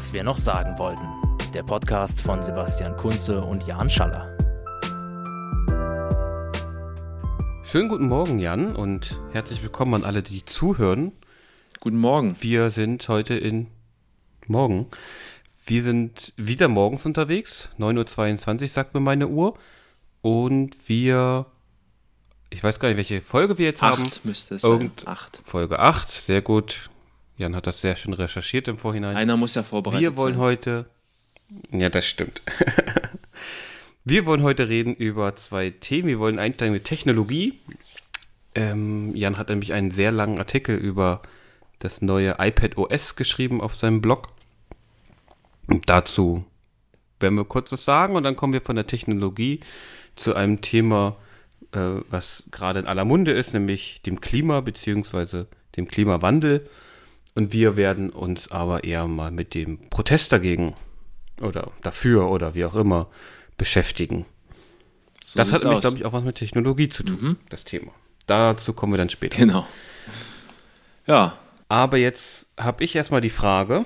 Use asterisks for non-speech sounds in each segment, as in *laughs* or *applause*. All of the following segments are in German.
was wir noch sagen wollten. Der Podcast von Sebastian Kunze und Jan Schaller. Schönen guten Morgen, Jan, und herzlich willkommen an alle, die zuhören. Guten Morgen. Wir sind heute in Morgen. Wir sind wieder morgens unterwegs. 9.22 Uhr sagt mir meine Uhr. Und wir ich weiß gar nicht, welche Folge wir jetzt acht haben. müsste es Irgend sein. Acht. Folge 8, sehr gut. Jan hat das sehr schön recherchiert im Vorhinein. Einer muss ja vorbereitet Wir wollen sein. heute. Ja, das stimmt. *laughs* wir wollen heute reden über zwei Themen. Wir wollen einsteigen mit Technologie. Ähm, Jan hat nämlich einen sehr langen Artikel über das neue iPad OS geschrieben auf seinem Blog. Und dazu werden wir kurz was sagen und dann kommen wir von der Technologie zu einem Thema, äh, was gerade in aller Munde ist, nämlich dem Klima bzw. dem Klimawandel. Und wir werden uns aber eher mal mit dem Protest dagegen oder dafür oder wie auch immer beschäftigen. So das hat nämlich, glaube ich, auch was mit Technologie zu tun, Mhm. das Thema. Dazu kommen wir dann später. Genau. Ja, Aber jetzt habe ich erstmal die Frage,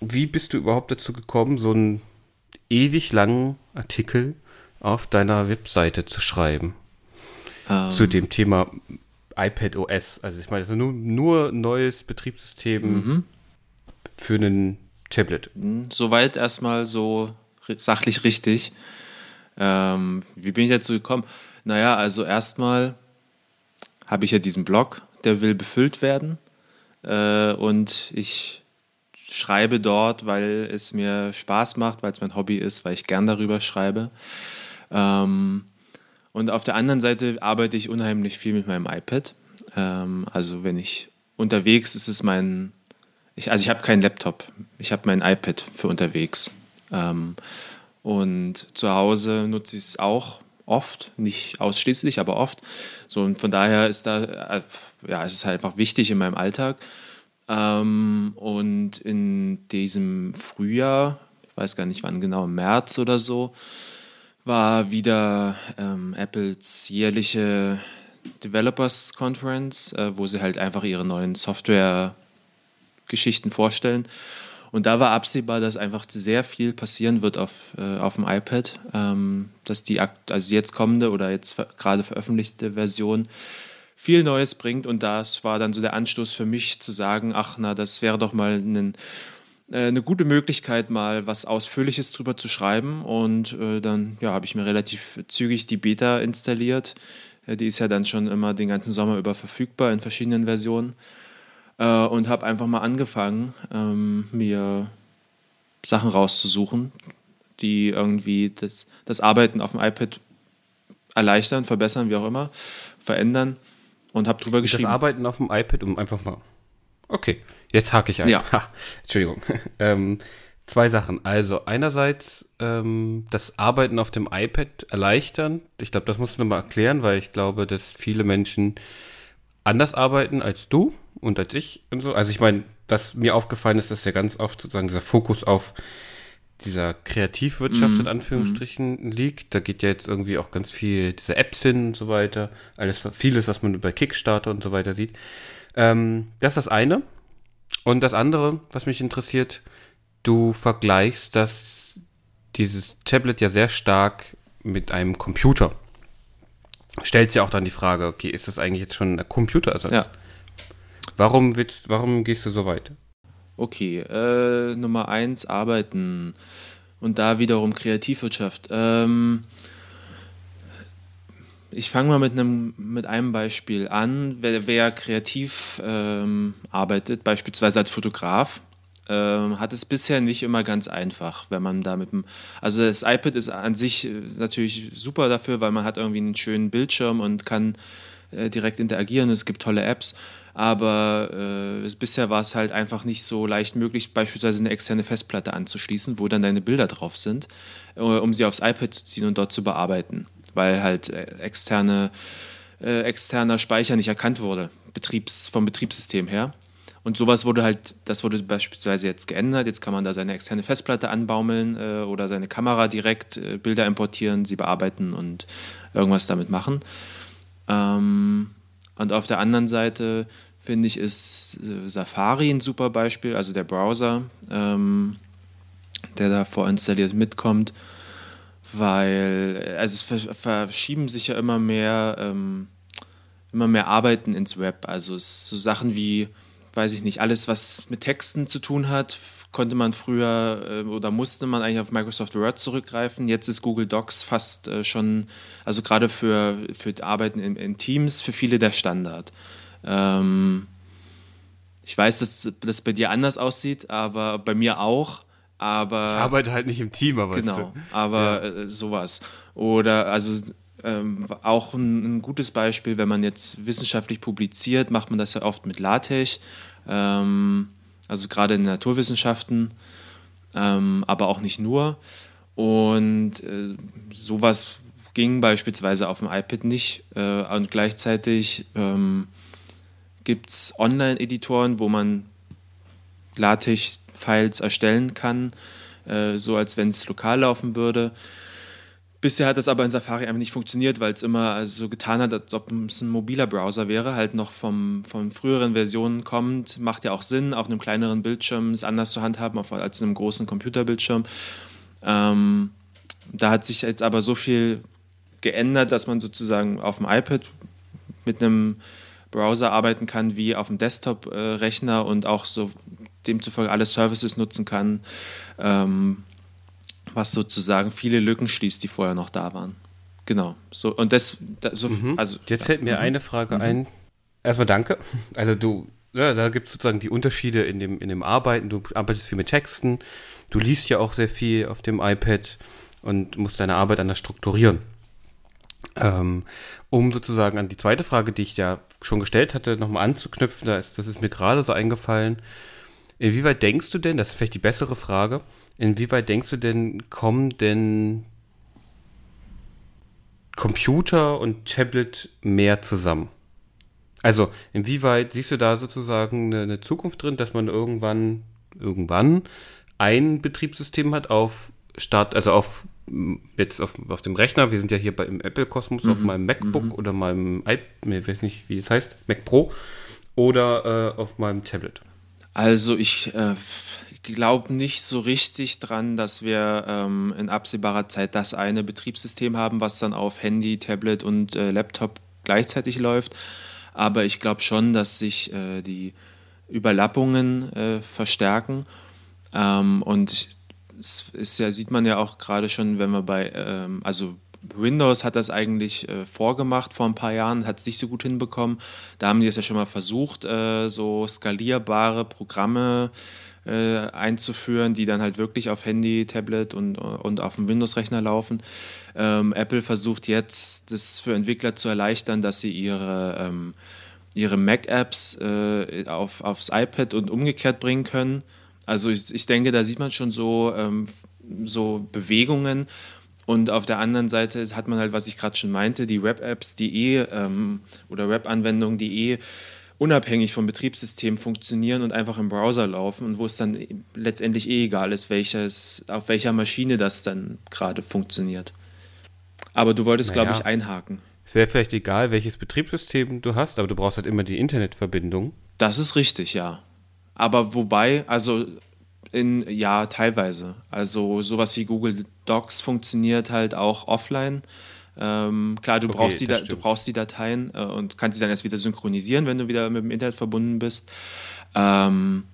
wie bist du überhaupt dazu gekommen, so einen ewig langen Artikel auf deiner Webseite zu schreiben? ähm, zu dem Thema iPad OS. Also ich meine, das ist nur, nur neues Betriebssystem mhm. für einen Tablet. Hm, Soweit erstmal so sachlich richtig. Ähm, wie bin ich dazu gekommen? Naja, also erstmal habe ich ja diesen Blog, der will befüllt werden. Äh, und ich schreibe dort, weil es mir Spaß macht, weil es mein Hobby ist, weil ich gern darüber schreibe. Ähm, und auf der anderen Seite arbeite ich unheimlich viel mit meinem iPad. Ähm, also wenn ich unterwegs ist es mein, ich, also ich habe keinen Laptop, ich habe mein iPad für unterwegs. Ähm, und zu Hause nutze ich es auch oft, nicht ausschließlich, aber oft. So und von daher ist da, äh, ja, es ist halt einfach wichtig in meinem Alltag. Ähm, und in diesem Frühjahr, ich weiß gar nicht wann genau, im März oder so, war wieder ähm, Apples jährliche Developers Conference, äh, wo sie halt einfach ihre neuen Software-Geschichten vorstellen. Und da war absehbar, dass einfach sehr viel passieren wird auf, äh, auf dem iPad, ähm, dass die also jetzt kommende oder jetzt ver gerade veröffentlichte Version viel Neues bringt. Und das war dann so der Anstoß für mich zu sagen, ach na, das wäre doch mal ein eine gute Möglichkeit, mal was Ausführliches drüber zu schreiben. Und äh, dann ja, habe ich mir relativ zügig die Beta installiert. Äh, die ist ja dann schon immer den ganzen Sommer über verfügbar in verschiedenen Versionen. Äh, und habe einfach mal angefangen, ähm, mir Sachen rauszusuchen, die irgendwie das, das Arbeiten auf dem iPad erleichtern, verbessern, wie auch immer, verändern. Und habe drüber Das geschrieben. Arbeiten auf dem iPad, um einfach mal. Okay, jetzt hake ich ein. Ja. Ha, Entschuldigung. *laughs* ähm, zwei Sachen. Also einerseits ähm, das Arbeiten auf dem iPad erleichtern. Ich glaube, das musst du nochmal erklären, weil ich glaube, dass viele Menschen anders arbeiten als du und als ich und so. Also ich meine, was mir aufgefallen ist, dass ja ganz oft sozusagen dieser Fokus auf dieser Kreativwirtschaft Mhm, in Anführungsstrichen liegt. Da geht ja jetzt irgendwie auch ganz viel diese Apps hin und so weiter. Alles, vieles, was man bei Kickstarter und so weiter sieht. Ähm, das ist das eine. Und das andere, was mich interessiert, du vergleichst das, dieses Tablet ja sehr stark mit einem Computer. Stellst ja auch dann die Frage, okay, ist das eigentlich jetzt schon ein Computerersatz? Ja. Warum, willst, warum gehst du so weit? Okay, äh, Nummer eins, Arbeiten. Und da wiederum Kreativwirtschaft. Ähm, ich fange mal mit einem, mit einem Beispiel an. Wer, wer kreativ ähm, arbeitet, beispielsweise als Fotograf, ähm, hat es bisher nicht immer ganz einfach, wenn man da mit dem. Also das iPad ist an sich äh, natürlich super dafür, weil man hat irgendwie einen schönen Bildschirm und kann äh, direkt interagieren. Es gibt tolle Apps. Aber äh, bisher war es halt einfach nicht so leicht möglich, beispielsweise eine externe Festplatte anzuschließen, wo dann deine Bilder drauf sind, äh, um sie aufs iPad zu ziehen und dort zu bearbeiten, weil halt äh, externe, äh, externer Speicher nicht erkannt wurde, Betriebs, vom Betriebssystem her. Und sowas wurde halt, das wurde beispielsweise jetzt geändert. Jetzt kann man da seine externe Festplatte anbaumeln äh, oder seine Kamera direkt äh, Bilder importieren, sie bearbeiten und irgendwas damit machen. Ähm, und auf der anderen Seite finde ich, ist äh, Safari ein super Beispiel, also der Browser. Ähm, der da vorinstalliert mitkommt, weil also es verschieben sich ja immer mehr, ähm, immer mehr Arbeiten ins Web. Also so Sachen wie, weiß ich nicht, alles, was mit Texten zu tun hat, konnte man früher äh, oder musste man eigentlich auf Microsoft Word zurückgreifen. Jetzt ist Google Docs fast äh, schon, also gerade für, für Arbeiten in, in, Teams, für viele der Standard. Ähm, ich weiß, dass das bei dir anders aussieht, aber bei mir auch. Aber ich arbeite halt nicht im Team, aber genau. Aber ja. äh, sowas oder also ähm, auch ein, ein, gutes Beispiel, wenn man jetzt wissenschaftlich publiziert, macht man das ja oft mit LaTeX. Ähm, also gerade in Naturwissenschaften, ähm, aber auch nicht nur. Und äh, sowas ging beispielsweise auf dem iPad nicht. Äh, und gleichzeitig ähm, gibt es Online-Editoren, wo man LaTeX-Files erstellen kann, äh, so als wenn es lokal laufen würde. Bisher hat das aber in Safari einfach nicht funktioniert, weil es immer so getan hat, als ob es ein mobiler Browser wäre, halt noch vom, von früheren Versionen kommt. Macht ja auch Sinn, auf einem kleineren Bildschirm es anders zu handhaben als in einem großen Computerbildschirm. Ähm, da hat sich jetzt aber so viel geändert, dass man sozusagen auf dem iPad mit einem Browser arbeiten kann wie auf dem Desktop-Rechner äh, und auch so demzufolge alle Services nutzen kann. Ähm, was sozusagen viele Lücken schließt, die vorher noch da waren. Genau. So, und das, das so, mhm. also, Jetzt fällt mir mhm. eine Frage mhm. ein. Erstmal danke. Also du, ja, da gibt es sozusagen die Unterschiede in dem, in dem Arbeiten. Du arbeitest viel mit Texten, du liest ja auch sehr viel auf dem iPad und musst deine Arbeit anders strukturieren. Ähm, um sozusagen an die zweite Frage, die ich ja schon gestellt hatte, nochmal anzuknüpfen, da ist, das ist mir gerade so eingefallen. Inwieweit denkst du denn, das ist vielleicht die bessere Frage, Inwieweit denkst du denn, kommen denn Computer und Tablet mehr zusammen? Also, inwieweit siehst du da sozusagen eine, eine Zukunft drin, dass man irgendwann, irgendwann ein Betriebssystem hat auf Start, also auf jetzt auf, auf dem Rechner, wir sind ja hier bei, im Apple-Kosmos, mhm. auf meinem MacBook mhm. oder meinem iPad, ich weiß nicht, wie es heißt, Mac Pro oder äh, auf meinem Tablet. Also ich äh, glaube nicht so richtig dran, dass wir ähm, in absehbarer Zeit das eine Betriebssystem haben, was dann auf Handy, Tablet und äh, Laptop gleichzeitig läuft. Aber ich glaube schon, dass sich äh, die Überlappungen äh, verstärken. Ähm, und es ist ja, sieht man ja auch gerade schon, wenn wir bei, ähm, also Windows hat das eigentlich äh, vorgemacht vor ein paar Jahren, hat es nicht so gut hinbekommen. Da haben die es ja schon mal versucht, äh, so skalierbare Programme äh, einzuführen, die dann halt wirklich auf Handy, Tablet und, und auf dem Windows-Rechner laufen. Ähm, Apple versucht jetzt, das für Entwickler zu erleichtern, dass sie ihre, ähm, ihre Mac-Apps äh, auf, aufs iPad und umgekehrt bringen können. Also ich, ich denke, da sieht man schon so, ähm, so Bewegungen. Und auf der anderen Seite hat man halt, was ich gerade schon meinte, die Web-Apps, die eh ähm, oder Web-Anwendungen, die eh unabhängig vom Betriebssystem funktionieren und einfach im Browser laufen und wo es dann letztendlich eh egal ist, welches, auf welcher Maschine das dann gerade funktioniert. Aber du wolltest, naja, glaube ich, einhaken. Es wäre vielleicht egal, welches Betriebssystem du hast, aber du brauchst halt immer die Internetverbindung. Das ist richtig, ja. Aber wobei, also in, ja, teilweise. Also sowas wie Google Docs funktioniert halt auch offline. Ähm, klar, du, okay, brauchst die, du brauchst die Dateien äh, und kannst sie dann erst wieder synchronisieren, wenn du wieder mit dem Internet verbunden bist. Ähm,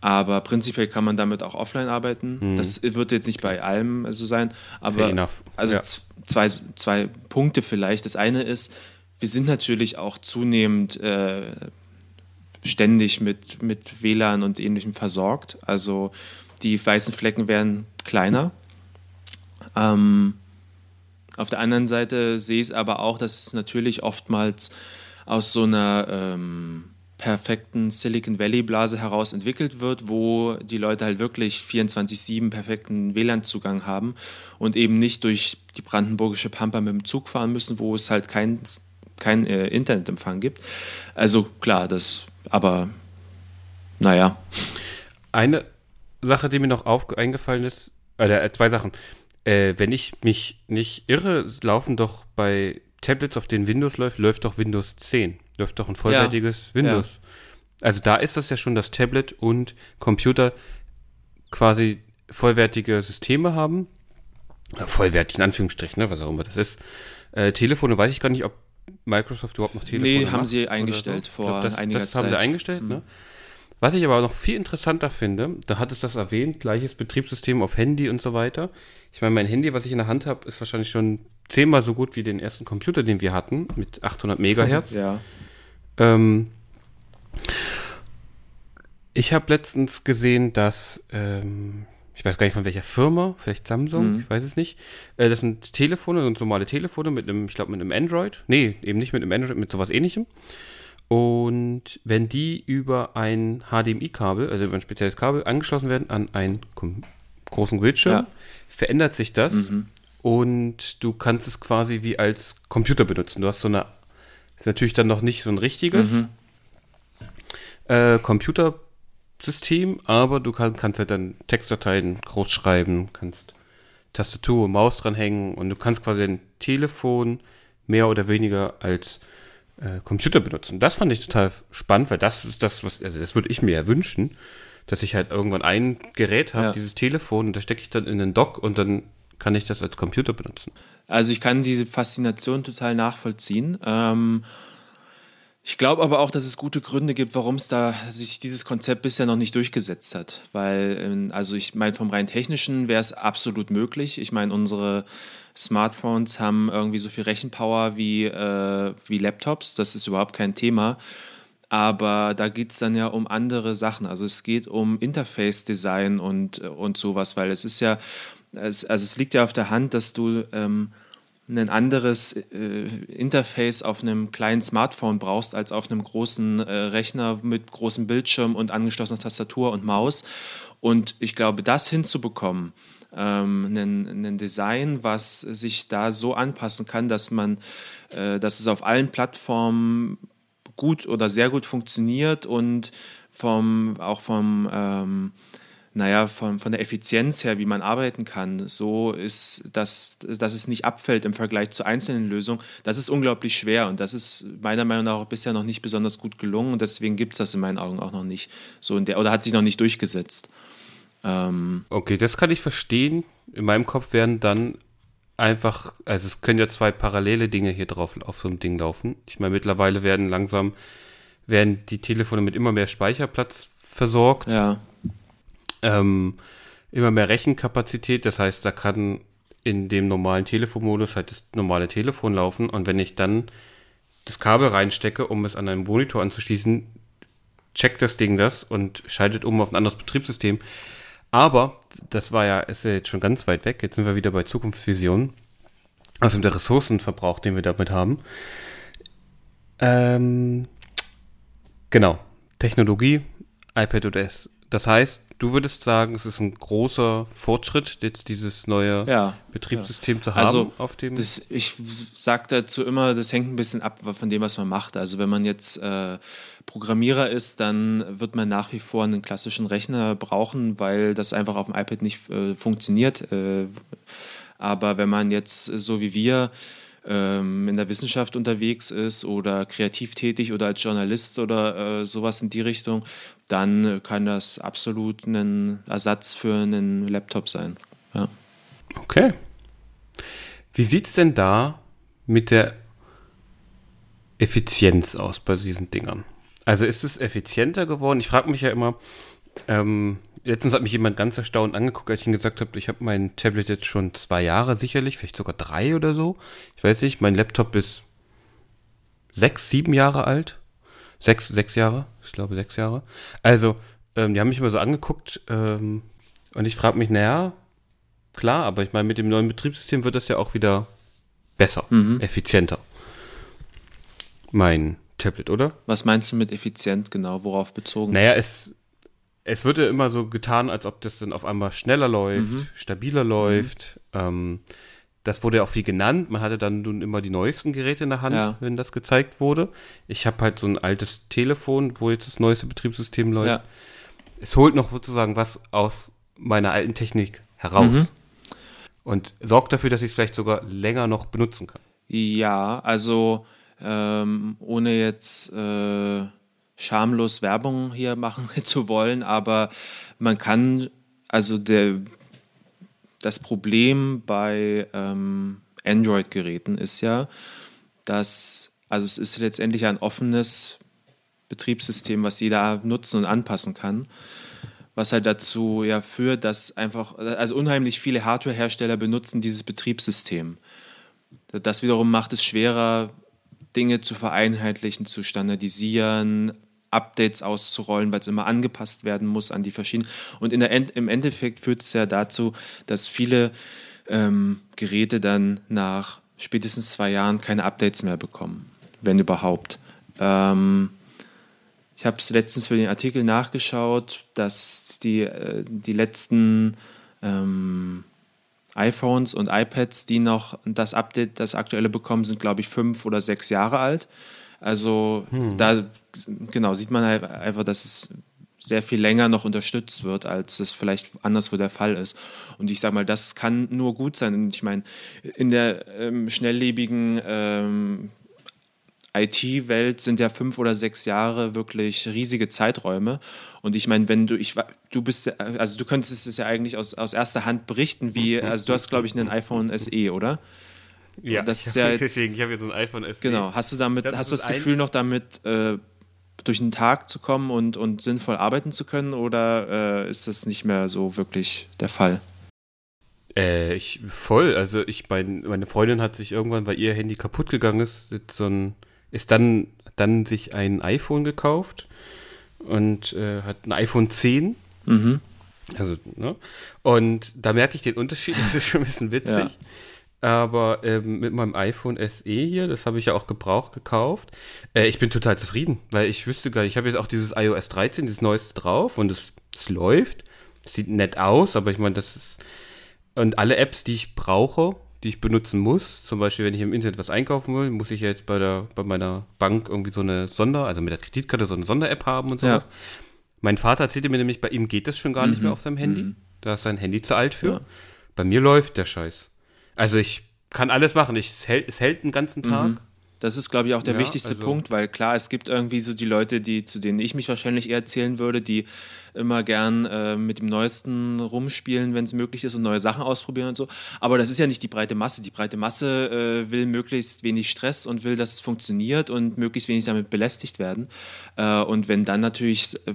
aber prinzipiell kann man damit auch offline arbeiten. Mhm. Das wird jetzt nicht bei allem so sein. Aber also ja. zwei, zwei Punkte vielleicht. Das eine ist, wir sind natürlich auch zunehmend äh, ständig mit, mit WLAN und ähnlichem versorgt. Also die weißen Flecken werden kleiner. Ähm, auf der anderen Seite sehe ich es aber auch, dass es natürlich oftmals aus so einer ähm, perfekten Silicon Valley-Blase heraus entwickelt wird, wo die Leute halt wirklich 24-7 perfekten WLAN-Zugang haben und eben nicht durch die brandenburgische Pampa mit dem Zug fahren müssen, wo es halt kein, kein äh, Internetempfang gibt. Also klar, das, aber naja. Eine Sache, die mir noch eingefallen ist, äh, zwei Sachen. Äh, wenn ich mich nicht irre, laufen doch bei Tablets, auf denen Windows läuft, läuft doch Windows 10. Läuft doch ein vollwertiges ja. Windows. Ja. Also da ist das ja schon das Tablet und Computer quasi vollwertige Systeme haben. Vollwertig in Anführungsstrichen, ne, was auch immer das ist. Äh, Telefone weiß ich gar nicht, ob Microsoft überhaupt noch Telefone Nee, macht haben sie oder eingestellt so. Vor glaub, das, einiger das Zeit. haben sie eingestellt, ne? Was ich aber noch viel interessanter finde, da hat es das erwähnt, gleiches Betriebssystem auf Handy und so weiter. Ich meine, mein Handy, was ich in der Hand habe, ist wahrscheinlich schon zehnmal so gut wie den ersten Computer, den wir hatten, mit 800 Megahertz. Ja. Ähm, ich habe letztens gesehen, dass, ähm, ich weiß gar nicht von welcher Firma, vielleicht Samsung, Mhm. ich weiß es nicht. Äh, das sind Telefone, sind normale Telefone mit einem, ich glaube mit einem Android. Nee, eben nicht mit einem Android, mit sowas ähnlichem. Und wenn die über ein HDMI-Kabel, also über ein spezielles Kabel, angeschlossen werden an einen großen Bildschirm, Ja. verändert sich das Mhm. und du kannst es quasi wie als Computer benutzen. Du hast so eine, ist natürlich dann noch nicht so ein richtiges Mhm. äh, Computersystem, aber du kann, kannst halt dann Textdateien groß schreiben, kannst Tastatur und Maus dranhängen und du kannst quasi dein Telefon mehr oder weniger als äh, Computer benutzen. Das fand ich total spannend, weil das ist das, was, also das würde ich mir ja wünschen, dass ich halt irgendwann ein Gerät habe, Ja. dieses Telefon, und da stecke ich dann in den Dock und dann kann ich das als Computer benutzen. Also ich kann diese Faszination total nachvollziehen. Ähm, ich glaube aber auch, dass es gute Gründe gibt, warum es da sich dieses Konzept bisher noch nicht durchgesetzt hat. Weil, ähm, also ich meine, vom rein technischen wäre es absolut möglich. Ich meine, unsere Smartphones haben irgendwie so viel Rechenpower wie, äh, wie Laptops. Das ist überhaupt kein Thema. Aber da geht es dann ja um andere Sachen. Also es geht um Interface-Design und, und sowas, weil es ist ja, es, also es liegt ja auf der Hand, dass du ähm, ein anderes äh, Interface auf einem kleinen Smartphone brauchst als auf einem großen äh, Rechner mit großem Bildschirm und angeschlossener Tastatur und Maus. Und ich glaube, das hinzubekommen, ähm, ein, ein Design, was sich da so anpassen kann, dass man, äh, dass es auf allen Plattformen gut oder sehr gut funktioniert und vom, auch vom, ähm, naja, von, von der Effizienz her, wie man arbeiten kann, so ist, dass, dass es nicht abfällt im Vergleich zu einzelnen Lösungen. Das ist unglaublich schwer und das ist meiner Meinung nach auch bisher noch nicht besonders gut gelungen und deswegen gibt es das in meinen Augen auch noch nicht so in der, oder hat sich noch nicht durchgesetzt. Ähm, Okay, das kann ich verstehen. In meinem Kopf werden dann einfach, also es können ja zwei parallele Dinge hier drauf auf so einem Ding laufen. Ich meine, mittlerweile werden langsam, werden die Telefone mit immer mehr Speicherplatz versorgt, ja, ähm, immer mehr Rechenkapazität. Das heißt, da kann in dem normalen Telefonmodus halt das normale Telefon laufen und wenn ich dann das Kabel reinstecke, um es an einen Monitor anzuschließen, checkt das Ding das und schaltet um auf ein anderes Betriebssystem. Aber das war ja, ist ja jetzt schon ganz weit weg. Jetzt sind wir wieder bei Zukunftsvisionen. Also der Ressourcenverbrauch, den wir damit haben. Ähm, genau. Technologie, iPad OS. Das heißt, du würdest sagen, es ist ein großer Fortschritt, jetzt dieses neue ja. Betriebssystem zu haben Also, auf dem. Das, ich sage dazu immer, das hängt ein bisschen ab von dem, was man macht. Also wenn man jetzt äh, Programmierer ist, dann wird man nach wie vor einen klassischen Rechner brauchen, weil das einfach auf dem iPad nicht äh, funktioniert. Äh, aber wenn man jetzt äh, so wie wir ähm, in der Wissenschaft unterwegs ist oder kreativ tätig oder als Journalist oder äh, sowas in die Richtung, dann kann das absolut ein Ersatz für einen Laptop sein. Ja. Okay. Wie sieht es denn da mit der Effizienz aus bei diesen Dingern? Also ist es effizienter geworden? Ich frage mich ja immer, ähm, letztens hat mich jemand ganz erstaunt angeguckt, als ich ihm gesagt habe, ich habe mein Tablet jetzt schon zwei Jahre sicherlich, vielleicht sogar drei oder so. Ich weiß nicht, mein Laptop ist sechs, sieben Jahre alt. Sechs, sechs Jahre, ich glaube sechs Jahre. Also, ähm, die haben mich immer so angeguckt ähm, und ich frage mich, naja, klar, aber ich meine, mit dem neuen Betriebssystem wird das ja auch wieder besser, Mhm. effizienter. Mein Tablet, oder? Was meinst du mit effizient genau? Worauf bezogen? Naja, es, es wird ja immer so getan, als ob das dann auf einmal schneller läuft, Mhm. stabiler läuft. Ähm, das wurde ja auch viel genannt. Man hatte dann nun immer die neuesten Geräte in der Hand, Ja. wenn das gezeigt wurde. Ich habe halt so ein altes Telefon, wo jetzt das neueste Betriebssystem läuft. Ja. Es holt noch sozusagen was aus meiner alten Technik heraus. Mhm. Und sorgt dafür, dass ich es vielleicht sogar länger noch benutzen kann. Ja, also ähm, ohne jetzt äh, schamlos Werbung hier machen *laughs* zu wollen, aber man kann, also der, das Problem bei ähm, Android-Geräten ist ja, dass, also es ist letztendlich ein offenes Betriebssystem, was jeder nutzen und anpassen kann was halt dazu ja führt, dass einfach, also unheimlich viele Hardwarehersteller benutzen dieses Betriebssystem. Das wiederum macht es schwerer, Dinge zu vereinheitlichen, zu standardisieren, Updates auszurollen, weil es immer angepasst werden muss an die verschiedenen. Und in der End, im Endeffekt führt es ja dazu, dass viele ähm, Geräte dann nach spätestens zwei Jahren keine Updates mehr bekommen, wenn überhaupt. Ähm, ich habe es letztens für den Artikel nachgeschaut, dass die, äh, die letzten ähm, iPhones und iPads, die noch das Update, das aktuelle bekommen, sind, glaube ich, fünf oder sechs Jahre alt. Also hm. da genau sieht man halt einfach, dass es sehr viel länger noch unterstützt wird, als es vielleicht anderswo der Fall ist. Und ich sage mal, das kann nur gut sein. Und ich meine, in der ähm, schnelllebigen ähm, IT-Welt sind ja fünf oder sechs Jahre wirklich riesige Zeiträume. Und ich meine, wenn du, ich, du bist, also du könntest es ja eigentlich aus, aus erster Hand berichten, wie, also du hast, glaube ich, einen iPhone SE, oder? Ja, das ist ja jetzt, deswegen, ich habe jetzt ein iPhone SE. Genau, hast du damit, das hast du das Gefühl noch damit, äh, durch den Tag zu kommen und, und sinnvoll arbeiten zu können oder äh, ist das nicht mehr so wirklich der Fall? Äh, ich, voll. Also ich, mein, meine Freundin hat sich irgendwann, weil ihr Handy kaputt gegangen ist, so ein ist dann, dann sich ein iPhone gekauft und äh, hat ein iPhone 10. Mhm. Also, ne? Und da merke ich den Unterschied, *laughs* das ist schon ein bisschen witzig. Ja. Aber ähm, mit meinem iPhone SE hier, das habe ich ja auch gebraucht gekauft, äh, ich bin total zufrieden, weil ich wüsste gar nicht, ich habe jetzt auch dieses iOS 13, dieses neueste drauf und es, es läuft. sieht nett aus, aber ich meine, das ist. Und alle Apps, die ich brauche, die ich benutzen muss. Zum Beispiel, wenn ich im Internet was einkaufen will, muss ich ja jetzt bei, der, bei meiner Bank irgendwie so eine Sonder, also mit der Kreditkarte so eine Sonder-App haben und sowas. Ja. Mein Vater erzählte mir nämlich, bei ihm geht das schon gar mhm. nicht mehr auf seinem Handy. Mhm. Da ist sein Handy zu alt für. Ja. Bei mir läuft der Scheiß. Also ich kann alles machen. Ich, es, hält, es hält den ganzen Tag. Mhm. Das ist, glaube ich, auch der ja, wichtigste also Punkt, weil klar, es gibt irgendwie so die Leute, die, zu denen ich mich wahrscheinlich eher zählen würde, die immer gern äh, mit dem Neuesten rumspielen, wenn es möglich ist und neue Sachen ausprobieren und so. Aber das ist ja nicht die breite Masse. Die breite Masse äh, will möglichst wenig Stress und will, dass es funktioniert und möglichst wenig damit belästigt werden. Äh, und wenn dann natürlich äh,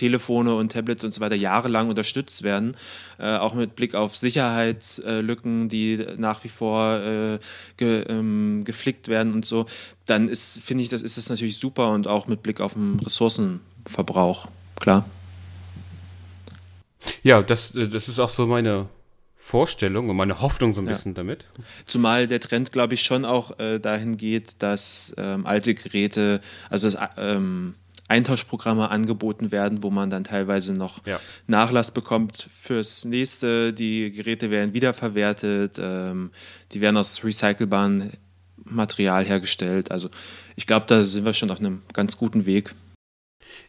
Telefone und Tablets und so weiter jahrelang unterstützt werden, äh, auch mit Blick auf Sicherheitslücken, die nach wie vor äh, ge, ähm, geflickt werden und so, dann ist, finde ich, das ist das natürlich super und auch mit Blick auf den Ressourcenverbrauch, klar. Ja, das, äh, das ist auch so meine Vorstellung und meine Hoffnung so ein ja. bisschen damit. Zumal der Trend, glaube ich, schon auch äh, dahin geht, dass ähm, alte Geräte, also das ähm, Eintauschprogramme angeboten werden, wo man dann teilweise noch ja. Nachlass bekommt fürs nächste. Die Geräte werden wiederverwertet, ähm, die werden aus recycelbarem Material hergestellt. Also ich glaube, da sind wir schon auf einem ganz guten Weg.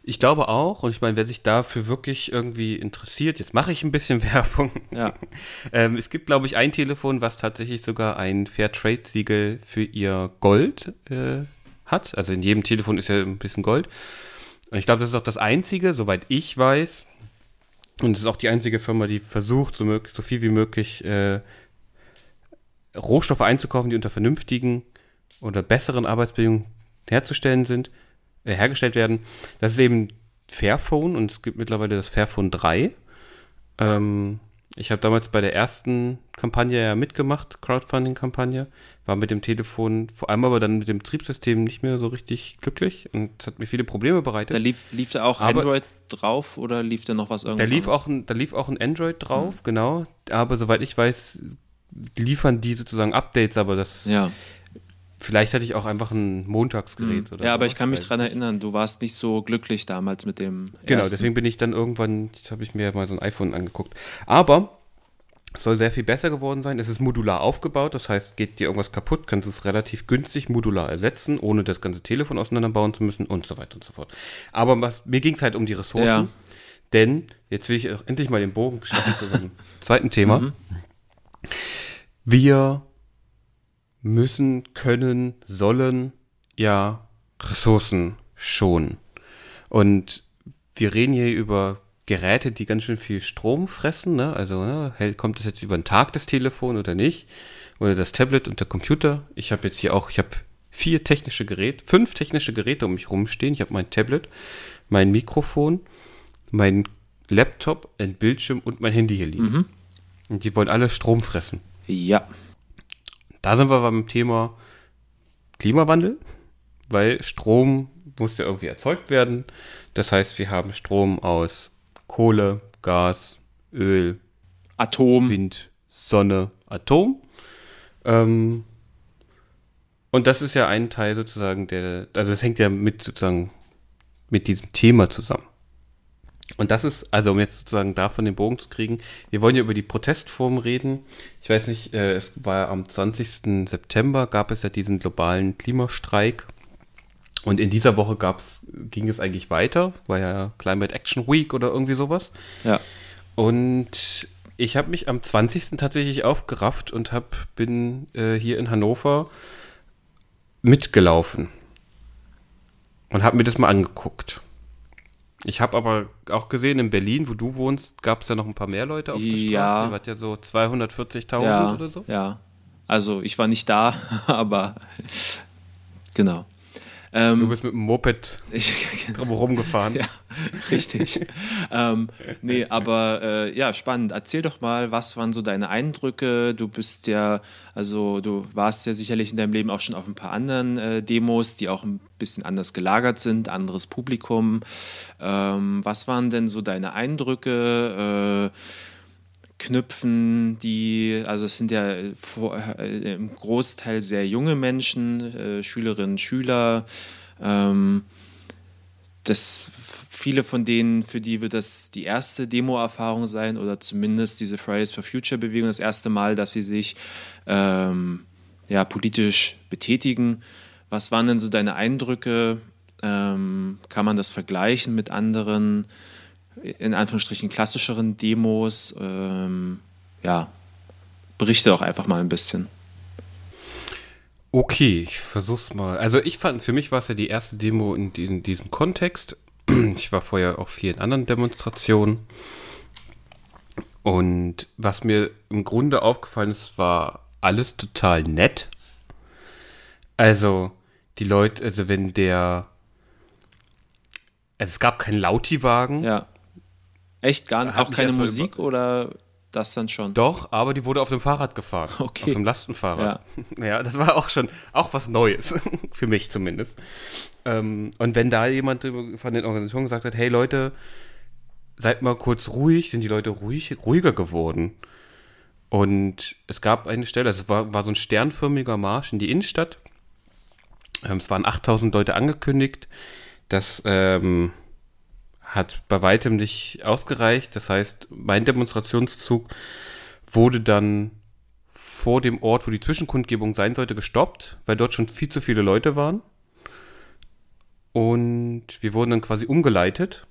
Ich glaube auch, und ich meine, wer sich dafür wirklich irgendwie interessiert, jetzt mache ich ein bisschen *laughs* Werbung. Ja. *laughs* ähm, es gibt, glaube ich, ein Telefon, was tatsächlich sogar ein Fairtrade-Siegel für ihr Gold äh, hat. Also in jedem Telefon ist ja ein bisschen Gold. Und ich glaube, das ist auch das Einzige, soweit ich weiß, und es ist auch die einzige Firma, die versucht, so, so viel wie möglich äh, Rohstoffe einzukaufen, die unter vernünftigen oder besseren Arbeitsbedingungen herzustellen sind, äh, hergestellt werden. Das ist eben Fairphone und es gibt mittlerweile das Fairphone 3. Ähm, ich habe damals bei der ersten Kampagne ja mitgemacht, Crowdfunding-Kampagne, war mit dem Telefon, vor allem aber dann mit dem Betriebssystem nicht mehr so richtig glücklich und es hat mir viele Probleme bereitet. Da lief, lief da auch aber Android drauf oder lief da noch was irgendwas? Da lief, auch ein, da lief auch ein Android drauf, mhm. genau. Aber soweit ich weiß, liefern die sozusagen Updates, aber das ja. Vielleicht hatte ich auch einfach ein Montagsgerät. Mhm. Oder ja, aber ich kann mich daran erinnern, du warst nicht so glücklich damals mit dem. Genau, ersten. deswegen bin ich dann irgendwann, habe ich mir mal so ein iPhone angeguckt. Aber es soll sehr viel besser geworden sein. Es ist modular aufgebaut, das heißt, geht dir irgendwas kaputt, kannst du es relativ günstig modular ersetzen, ohne das ganze Telefon auseinanderbauen zu müssen und so weiter und so fort. Aber was, mir ging es halt um die Ressourcen, ja. denn jetzt will ich endlich mal den Bogen schaffen zu einem *laughs* zweiten Thema. Mhm. Wir müssen, können, sollen ja Ressourcen schonen. Und wir reden hier über Geräte, die ganz schön viel Strom fressen. Ne? Also ne, kommt das jetzt über den Tag, das Telefon oder nicht? Oder das Tablet und der Computer. Ich habe jetzt hier auch, ich habe vier technische Geräte, fünf technische Geräte um mich rumstehen. Ich habe mein Tablet, mein Mikrofon, mein Laptop, ein Bildschirm und mein Handy hier liegen. Mhm. Und die wollen alle Strom fressen. Ja. Da sind wir beim Thema Klimawandel, weil Strom muss ja irgendwie erzeugt werden. Das heißt, wir haben Strom aus Kohle, Gas, Öl, Atom, Wind, Sonne, Atom. Ähm, und das ist ja ein Teil sozusagen der, also es hängt ja mit sozusagen mit diesem Thema zusammen. Und das ist, also um jetzt sozusagen davon den Bogen zu kriegen, wir wollen ja über die Protestform reden. Ich weiß nicht, äh, es war am 20. September gab es ja diesen globalen Klimastreik. Und in dieser Woche gab's, ging es eigentlich weiter, war ja Climate Action Week oder irgendwie sowas. Ja. Und ich habe mich am 20. tatsächlich aufgerafft und hab, bin äh, hier in Hannover mitgelaufen und habe mir das mal angeguckt. Ich habe aber auch gesehen, in Berlin, wo du wohnst, gab es ja noch ein paar mehr Leute auf der Straße. Ja. Wart ja so 240.000 ja, oder so. Ja, also ich war nicht da, *laughs* aber genau. Ähm, du bist mit dem Moped *laughs* ich, rumgefahren. Ja, richtig. ähm, nee, aber äh, ja, spannend. Erzähl doch mal, was waren so deine Eindrücke? Du bist ja, also du warst ja sicherlich in deinem Leben auch schon auf ein paar anderen äh, Demos, die auch ein bisschen anders gelagert sind, anderes Publikum. Ähm, was waren denn so deine Eindrücke? Äh, knüpfen, die, also es sind ja vor, äh, im Großteil sehr junge Menschen, äh, Schülerinnen, Schüler. Ähm, das, viele von denen, für die wird das die erste Demo-Erfahrung sein oder zumindest diese Fridays for Future-Bewegung das erste Mal, dass sie sich ähm, ja, politisch betätigen. Was waren denn so deine Eindrücke? Ähm, kann man das vergleichen mit anderen? In Anführungsstrichen klassischeren Demos. Ähm, ja, berichte doch einfach mal ein bisschen. Okay, ich versuch's mal. Also ich fand, für mich war es ja die erste Demo in, in diesem Kontext. *clears throat* Ich war vorher auf vielen anderen Demonstrationen. Und was mir im Grunde aufgefallen ist, war alles total nett. Also, die Leute, also wenn der. Also es gab keinen Lauti-Wagen. Ja. Echt gar nicht? Auch keine Musik oder das dann schon? Doch, aber die wurde auf dem Fahrrad gefahren. *laughs* Okay. Auf dem Lastenfahrrad. Ja, *laughs* ja das war auch schon, auch was Neues. *laughs* für mich zumindest. Ähm, und wenn da jemand von den Organisationen gesagt hat, hey Leute, seid mal kurz ruhig, sind die Leute ruhig, ruhiger geworden. Und es gab eine Stelle, es war, war so ein sternförmiger Marsch in die Innenstadt. Ähm, es waren 8000 Leute angekündigt. Das ähm, hat bei weitem nicht ausgereicht. Das heißt, mein Demonstrationszug wurde dann vor dem Ort, wo die Zwischenkundgebung sein sollte, gestoppt, weil dort schon viel zu viele Leute waren. Und wir wurden dann quasi umgeleitet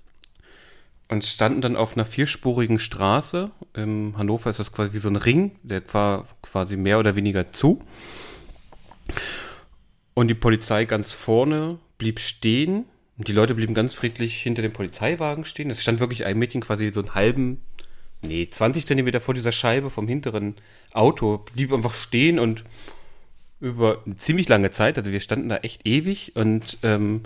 und standen dann auf einer vierspurigen Straße. In Hannover ist das quasi wie so ein Ring, der war quasi mehr oder weniger zu. Und die Polizei ganz vorne blieb stehen und die Leute blieben ganz friedlich hinter dem Polizeiwagen stehen. Es stand wirklich ein Mädchen quasi so einen halben, nee, 20 Zentimeter vor dieser Scheibe vom hinteren Auto, blieb einfach stehen und über eine ziemlich lange Zeit, also wir standen da echt ewig und ähm,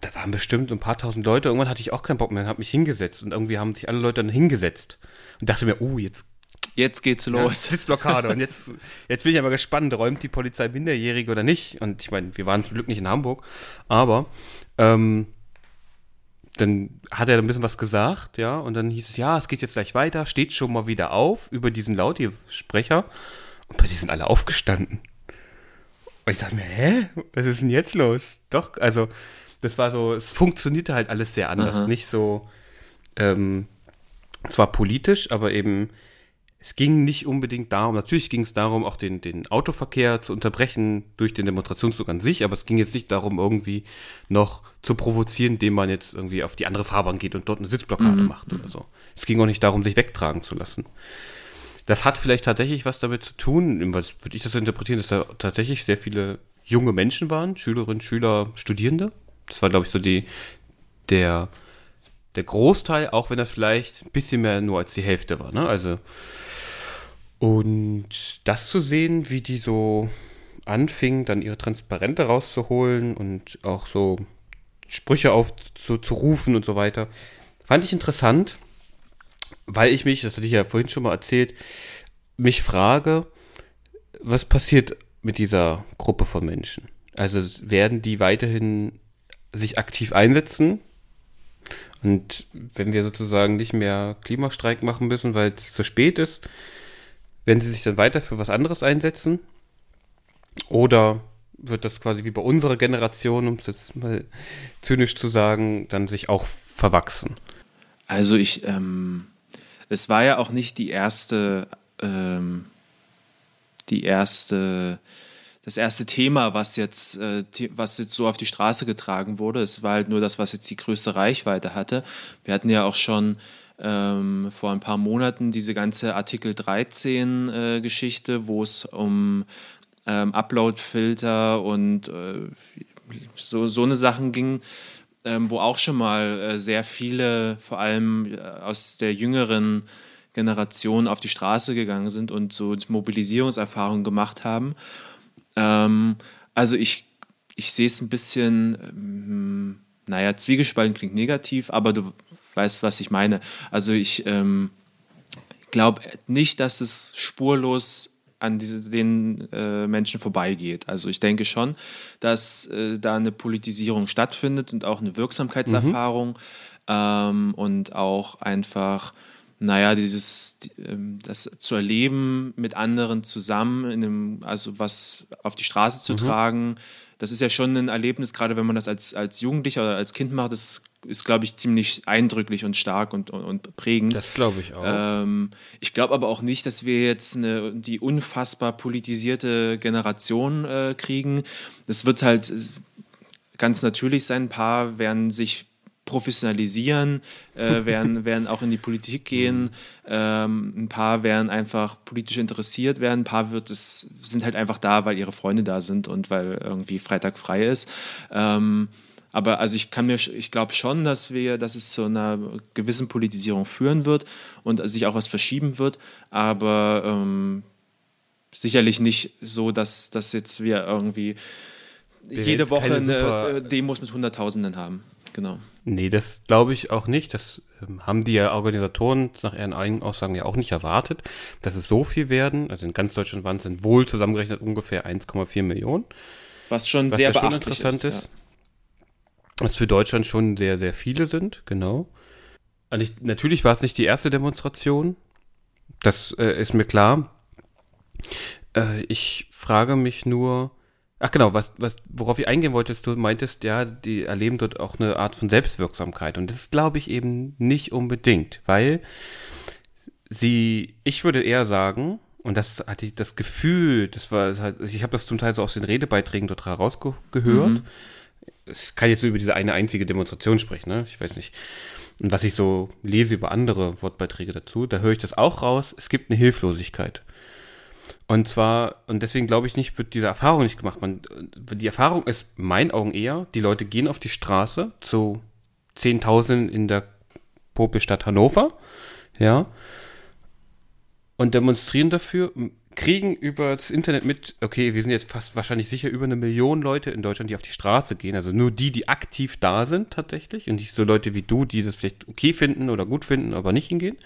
da waren bestimmt ein paar tausend Leute. Irgendwann hatte ich auch keinen Bock mehr und habe mich hingesetzt und irgendwie haben sich alle Leute dann hingesetzt und dachte mir, oh, jetzt Jetzt geht's los. Ja, Sitzblockade. Und jetzt, jetzt bin ich aber gespannt, räumt die Polizei Minderjährige oder nicht? Und ich meine, wir waren zum Glück nicht in Hamburg, aber ähm, dann hat er ein bisschen was gesagt, ja, und dann hieß es, ja, es geht jetzt gleich weiter, steht schon mal wieder auf über diesen Lauti-Sprecher. Und plötzlich sind alle aufgestanden. Und ich dachte mir, hä? Was ist denn jetzt los? Doch, also, das war so, es funktionierte halt alles sehr anders. Aha. Nicht so, ähm, zwar politisch, aber eben es ging nicht unbedingt darum, natürlich ging es darum, auch den, den Autoverkehr zu unterbrechen durch den Demonstrationszug an sich, aber es ging jetzt nicht darum, irgendwie noch zu provozieren, indem man jetzt irgendwie auf die andere Fahrbahn geht und dort eine Sitzblockade mhm. macht oder so. Es ging auch nicht darum, sich wegtragen zu lassen. Das hat vielleicht tatsächlich was damit zu tun, was würde ich das interpretieren, dass da tatsächlich sehr viele junge Menschen waren, Schülerinnen, Schüler, Studierende. Das war, glaube ich, so die, der der Großteil, auch wenn das vielleicht ein bisschen mehr nur als die Hälfte war. Ne? Also, und das zu sehen, wie die so anfingen, dann ihre Transparente rauszuholen und auch so Sprüche aufzurufen und so weiter, fand ich interessant, weil ich mich, das hatte ich ja vorhin schon mal erzählt, mich frage, was passiert mit dieser Gruppe von Menschen? Also werden die weiterhin sich aktiv einsetzen? Und wenn wir sozusagen nicht mehr Klimastreik machen müssen, weil es zu spät ist, werden sie sich dann weiter für was anderes einsetzen? Oder wird das quasi wie bei unserer Generation, um es jetzt mal zynisch zu sagen, dann sich auch verwachsen? Also ich, ähm, es war ja auch nicht die erste, ähm, die erste, das erste Thema, was jetzt, äh, was jetzt so auf die Straße getragen wurde. Es war halt nur das, was jetzt die größte Reichweite hatte. Wir hatten ja auch schon ähm, vor ein paar Monaten diese ganze Artikel 13 äh, wo es um ähm, Upload-Filter und äh, so, so eine Sachen ging, ähm, wo auch schon mal äh, sehr viele, vor allem äh, aus der jüngeren Generation, auf die Straße gegangen sind und so Mobilisierungserfahrungen gemacht haben. Ähm, also ich, ich sehe es ein bisschen, ähm, naja, zwiegespalten klingt negativ, aber du weißt, was ich meine. Also ich ähm, glaube nicht, dass es spurlos an diese, den äh, Menschen vorbeigeht. Also ich denke schon, dass äh, da eine Politisierung stattfindet und auch eine Wirksamkeitserfahrung mhm. ähm, und auch einfach, naja, dieses, die, ähm, das zu erleben mit anderen zusammen, in einem, also was auf die Straße zu mhm. tragen, das ist ja schon ein Erlebnis, gerade wenn man das als, als Jugendlicher oder als Kind macht, das ist, glaube ich, ziemlich eindrücklich und stark und, und, und prägend. Das glaube ich auch. Ähm, ich glaube aber auch nicht, dass wir jetzt eine, die unfassbar politisierte Generation äh, kriegen. Es wird halt ganz natürlich sein, ein paar werden sich professionalisieren, äh, *laughs* werden, werden auch in die Politik gehen, ähm, ein paar werden einfach politisch interessiert werden, ein paar wird es, sind halt einfach da, weil ihre Freunde da sind und weil irgendwie Freitag frei ist. Ähm, aber also ich kann mir, ich glaube schon, dass wir, dass es zu einer gewissen Politisierung führen wird und sich auch was verschieben wird. Aber ähm, sicherlich nicht so, dass, dass jetzt wir irgendwie wir jede Woche eine äh, Demos mit Hunderttausenden haben. Genau. Nee, das glaube ich auch nicht. Das ähm, haben die ja Organisatoren nach ihren eigenen Aussagen ja auch nicht erwartet, dass es so viel werden. Also in ganz Deutschland waren es wohl zusammengerechnet ungefähr 1,4 Millionen. Was schon was sehr ja beachtlich schon interessant ist. ist. Ja. Was für Deutschland schon sehr, sehr viele sind, genau. Also ich, natürlich war es nicht die erste Demonstration. Das äh, ist mir klar. Äh, ich frage mich nur, ach genau, was, was, worauf ich eingehen wollte, ist, du meintest, ja, die erleben dort auch eine Art von Selbstwirksamkeit. Und das glaube ich eben nicht unbedingt, weil sie, ich würde eher sagen, und das hatte ich das Gefühl, das war halt, ich habe das zum Teil so aus den Redebeiträgen dort herausgehört. Mhm ich kann jetzt nur über diese eine einzige Demonstration sprechen, ne? Ich weiß nicht. Und was ich so lese über andere Wortbeiträge dazu, da höre ich das auch raus. Es gibt eine Hilflosigkeit. Und zwar, und deswegen glaube ich nicht, wird diese Erfahrung nicht gemacht. Man, die Erfahrung ist, in meinen Augen eher, die Leute gehen auf die Straße zu 10.000 in der Popelstadt Hannover, ja, und demonstrieren dafür, kriegen über das Internet mit, okay, wir sind jetzt fast wahrscheinlich sicher über eine Million Leute in Deutschland, die auf die Straße gehen. Also nur die, die aktiv da sind tatsächlich. Und nicht so Leute wie du, die das vielleicht okay finden oder gut finden, aber nicht hingehen.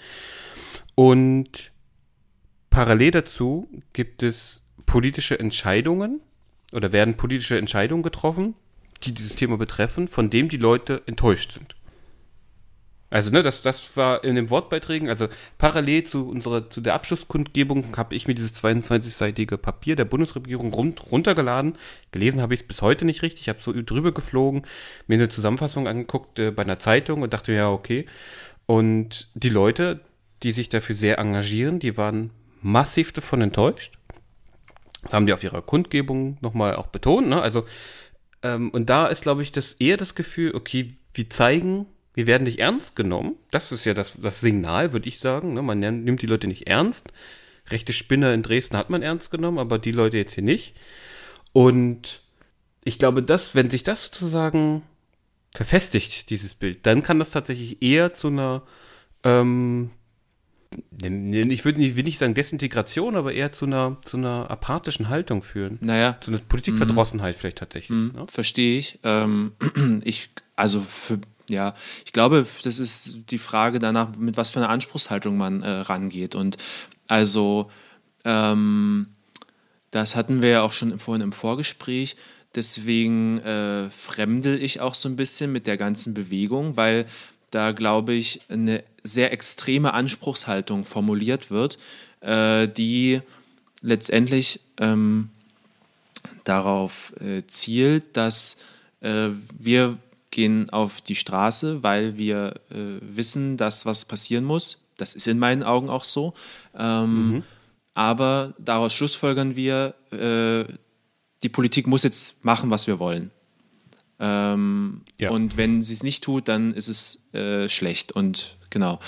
Und parallel dazu gibt es politische Entscheidungen oder werden politische Entscheidungen getroffen, die dieses Thema betreffen, von dem die Leute enttäuscht sind. Also, ne, das, das war in den Wortbeiträgen, also parallel zu unserer, zu der Abschlusskundgebung habe ich mir dieses 22-seitige Papier der Bundesregierung rund, runtergeladen. Gelesen habe ich es bis heute nicht richtig. Ich habe so drüber geflogen, mir eine Zusammenfassung angeguckt äh, bei einer Zeitung und dachte mir, ja, okay. Und die Leute, die sich dafür sehr engagieren, die waren massiv davon enttäuscht. Das haben die auf ihrer Kundgebung nochmal auch betont, ne? Also, ähm, und da ist, glaube ich, das eher das Gefühl, okay, wir zeigen wir werden nicht ernst genommen. Das ist ja das, das Signal, würde ich sagen. Ne? Man nimmt die Leute nicht ernst. Rechte Spinner in Dresden hat man ernst genommen, aber die Leute jetzt hier nicht. Und ich glaube, dass, wenn sich das sozusagen verfestigt, dieses Bild, dann kann das tatsächlich eher zu einer, ähm, ich würde nicht, will nicht sagen Desintegration, aber eher zu einer, zu einer apathischen Haltung führen. Naja. Zu einer Politikverdrossenheit mhm. vielleicht tatsächlich. Mhm. Ne? Verstehe ich. Ähm, *clears throat* ich. Also für, ja, ich glaube, das ist die Frage danach, mit was für einer Anspruchshaltung man äh, rangeht. Und also, ähm, das hatten wir ja auch schon vorhin im Vorgespräch. Deswegen äh, fremdel ich auch so ein bisschen mit der ganzen Bewegung, weil da, glaube ich, eine sehr extreme Anspruchshaltung formuliert wird, äh, die letztendlich ähm, darauf äh, zielt, dass äh, wir gehen auf die Straße, weil wir äh, wissen, dass was passieren muss. Das ist in meinen Augen auch so. Ähm, mhm. Aber daraus schlussfolgern wir, äh, die Politik muss jetzt machen, was wir wollen. Ähm, ja. Und wenn sie es nicht tut, dann ist es äh, schlecht und genau.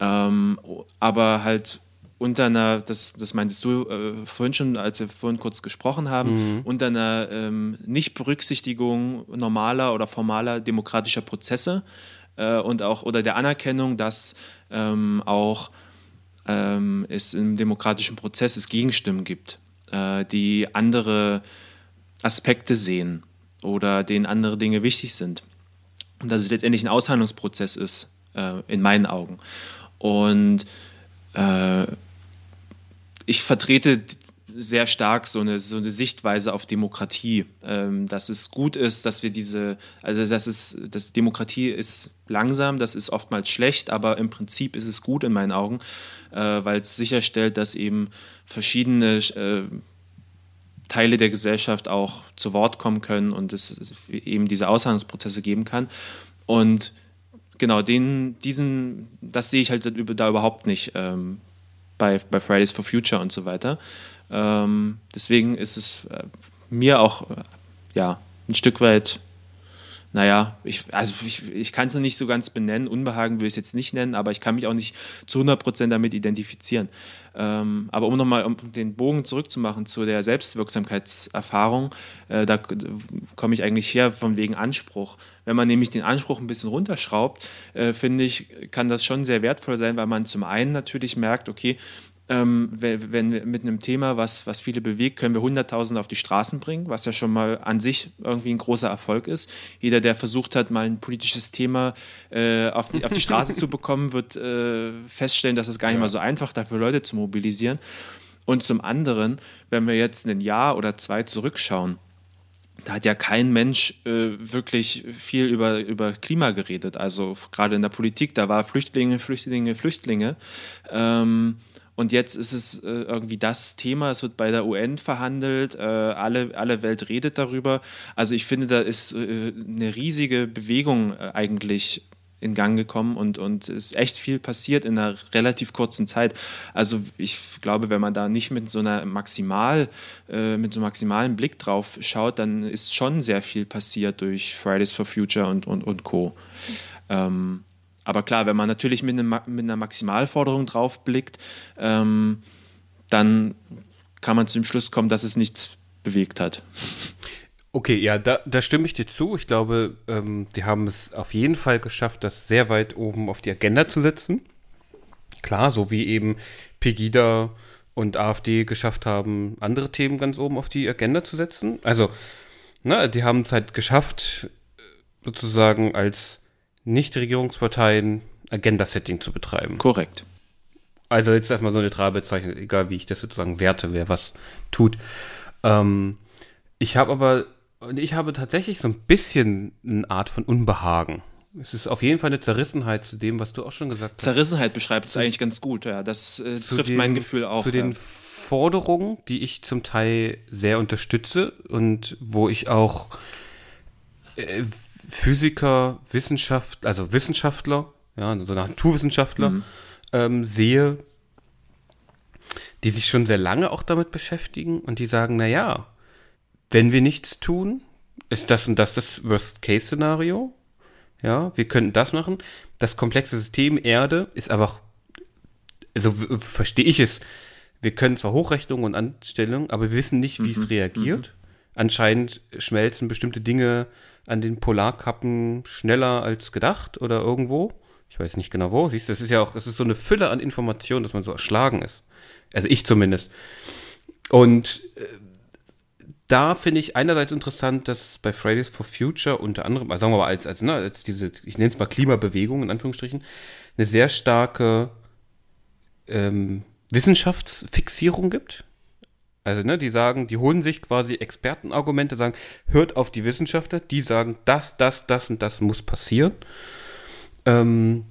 Ähm, aber halt unter einer, das, das meintest du äh, vorhin schon, als wir vorhin kurz gesprochen haben, mhm. unter einer ähm, Nichtberücksichtigung normaler oder formaler demokratischer Prozesse äh, und auch oder der Anerkennung, dass ähm, auch ähm, es im demokratischen Prozess es Gegenstimmen gibt, äh, die andere Aspekte sehen oder denen andere Dinge wichtig sind. Und dass es letztendlich ein Aushandlungsprozess ist, äh, in meinen Augen. Und äh, ich vertrete sehr stark so eine, so eine Sichtweise auf Demokratie, ähm, dass es gut ist, dass wir diese, also dass es, dass Demokratie ist langsam, das ist oftmals schlecht, aber im Prinzip ist es gut in meinen Augen, äh, weil es sicherstellt, dass eben verschiedene äh, Teile der Gesellschaft auch zu Wort kommen können und es eben diese Aushandlungsprozesse geben kann. Und genau, den, diesen, das sehe ich halt da überhaupt nicht ähm, bei, bei Fridays for Future und so weiter. Ähm, deswegen ist es äh, mir auch äh, ja, ein Stück weit naja, ich, also ich, ich kann es nicht so ganz benennen, Unbehagen will ich es jetzt nicht nennen, aber ich kann mich auch nicht zu 100% damit identifizieren. Ähm, aber um nochmal um den Bogen zurückzumachen zu der Selbstwirksamkeitserfahrung, äh, da komme ich eigentlich her von wegen Anspruch. Wenn man nämlich den Anspruch ein bisschen runterschraubt, äh, finde ich, kann das schon sehr wertvoll sein, weil man zum einen natürlich merkt, okay, ähm, wenn, wenn mit einem Thema, was, was viele bewegt, können wir Hunderttausende auf die Straßen bringen, was ja schon mal an sich irgendwie ein großer Erfolg ist. Jeder, der versucht hat, mal ein politisches Thema äh, auf, die, auf die Straße *laughs* zu bekommen, wird äh, feststellen, dass es gar nicht ja. mal so einfach dafür Leute zu mobilisieren. Und zum anderen, wenn wir jetzt ein Jahr oder zwei zurückschauen, da hat ja kein Mensch äh, wirklich viel über, über Klima geredet. Also gerade in der Politik, da war Flüchtlinge, Flüchtlinge, Flüchtlinge. Ähm, und jetzt ist es äh, irgendwie das Thema, es wird bei der UN verhandelt, äh, alle, alle Welt redet darüber. Also ich finde, da ist äh, eine riesige Bewegung äh, eigentlich in Gang gekommen und, und ist echt viel passiert in einer relativ kurzen Zeit. Also ich glaube, wenn man da nicht mit so einer maximal, äh, mit so einem maximalen Blick drauf schaut, dann ist schon sehr viel passiert durch Fridays for Future und, und, und Co. Ähm, aber klar, wenn man natürlich mit, einem, mit einer Maximalforderung drauf blickt, ähm, dann kann man zu dem Schluss kommen, dass es nichts bewegt hat. Okay, ja, da, da stimme ich dir zu. Ich glaube, ähm, die haben es auf jeden Fall geschafft, das sehr weit oben auf die Agenda zu setzen. Klar, so wie eben Pegida und AfD geschafft haben, andere Themen ganz oben auf die Agenda zu setzen. Also, ne, die haben es halt geschafft, sozusagen als nicht-Regierungsparteien Agenda-Setting zu betreiben. Korrekt. Also jetzt erstmal so neutral bezeichnet, egal wie ich das sozusagen werte, wer was tut. Ähm, ich habe aber, ich habe tatsächlich so ein bisschen eine Art von Unbehagen. Es ist auf jeden Fall eine Zerrissenheit zu dem, was du auch schon gesagt hast. Zerrissenheit beschreibt es eigentlich ganz gut, ja. Das äh, trifft den, mein Gefühl auch. Zu den Forderungen, die ich zum Teil sehr unterstütze und wo ich auch äh, Physiker, Wissenschaft, also Wissenschaftler, ja, so Naturwissenschaftler mhm. ähm, sehe, die sich schon sehr lange auch damit beschäftigen und die sagen, na ja, wenn wir nichts tun, ist das und das das Worst-Case-Szenario. Ja, wir könnten das machen. Das komplexe System Erde ist einfach, also verstehe ich es, wir können zwar Hochrechnungen und Anstellungen, aber wir wissen nicht, wie mhm. es reagiert. anscheinend schmelzen bestimmte Dinge an den Polarkappen schneller als gedacht oder irgendwo. Ich weiß nicht genau wo. Siehst du, es ist ja auch, es ist so eine Fülle an Informationen, dass man so erschlagen ist. Also ich zumindest. Und äh, da finde ich einerseits interessant, dass bei Fridays for Future unter anderem, also sagen wir mal als, als, ne, als diese, ich nenne es mal Klimabewegung in Anführungsstrichen, eine sehr starke ähm, Wissenschaftsfixierung gibt. Also, ne, die sagen, die holen sich quasi Expertenargumente, sagen, hört auf die Wissenschaftler, die sagen, das, das, das und das muss passieren. Ähm,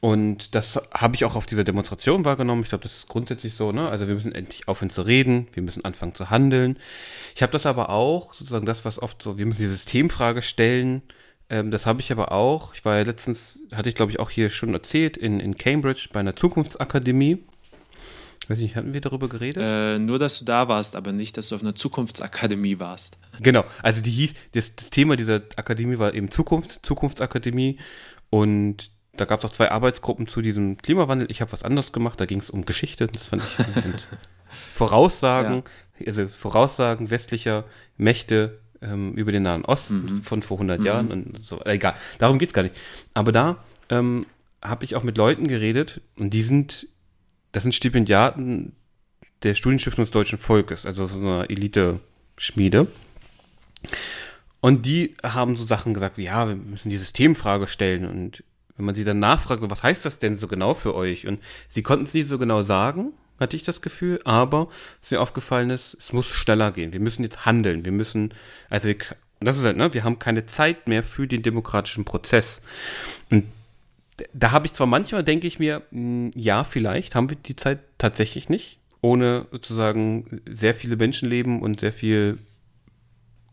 und das habe ich auch auf dieser Demonstration wahrgenommen. Ich glaube, das ist grundsätzlich so, ne? Also wir müssen endlich aufhören zu reden, wir müssen anfangen zu handeln. Ich habe das aber auch, sozusagen das, was oft so, wir müssen die Systemfrage stellen. Ähm, das habe ich aber auch. Ich war ja letztens, hatte ich glaube ich auch hier schon erzählt, in, in Cambridge bei einer Zukunftsakademie. Weiß nicht, hatten wir darüber geredet? Äh, nur, dass du da warst, aber nicht, dass du auf einer Zukunftsakademie warst. Genau, also die hieß, das, das Thema dieser Akademie war eben Zukunft, Zukunftsakademie. Und da gab es auch zwei Arbeitsgruppen zu diesem Klimawandel. Ich habe was anderes gemacht, da ging es um Geschichte, das fand ich *laughs* Voraussagen, ja. also Voraussagen westlicher Mächte ähm, über den Nahen Osten mhm. von vor 100 mhm. Jahren und so. Egal, darum geht es gar nicht. Aber da ähm, habe ich auch mit Leuten geredet und die sind, das sind Stipendiaten der Studienstiftung des deutschen Volkes, also so einer Elite-Schmiede. Und die haben so Sachen gesagt wie, ja, wir müssen die Systemfrage stellen und wenn man sie dann nachfragt, was heißt das denn so genau für euch? Und sie konnten es nicht so genau sagen, hatte ich das Gefühl, aber was mir aufgefallen ist, es muss schneller gehen. Wir müssen jetzt handeln. Wir müssen, also wir, das ist halt, ne, wir haben keine Zeit mehr für den demokratischen Prozess. Und da habe ich zwar manchmal, denke ich mir, hm, ja, vielleicht haben wir die Zeit tatsächlich nicht, ohne sozusagen sehr viele Menschenleben und sehr viel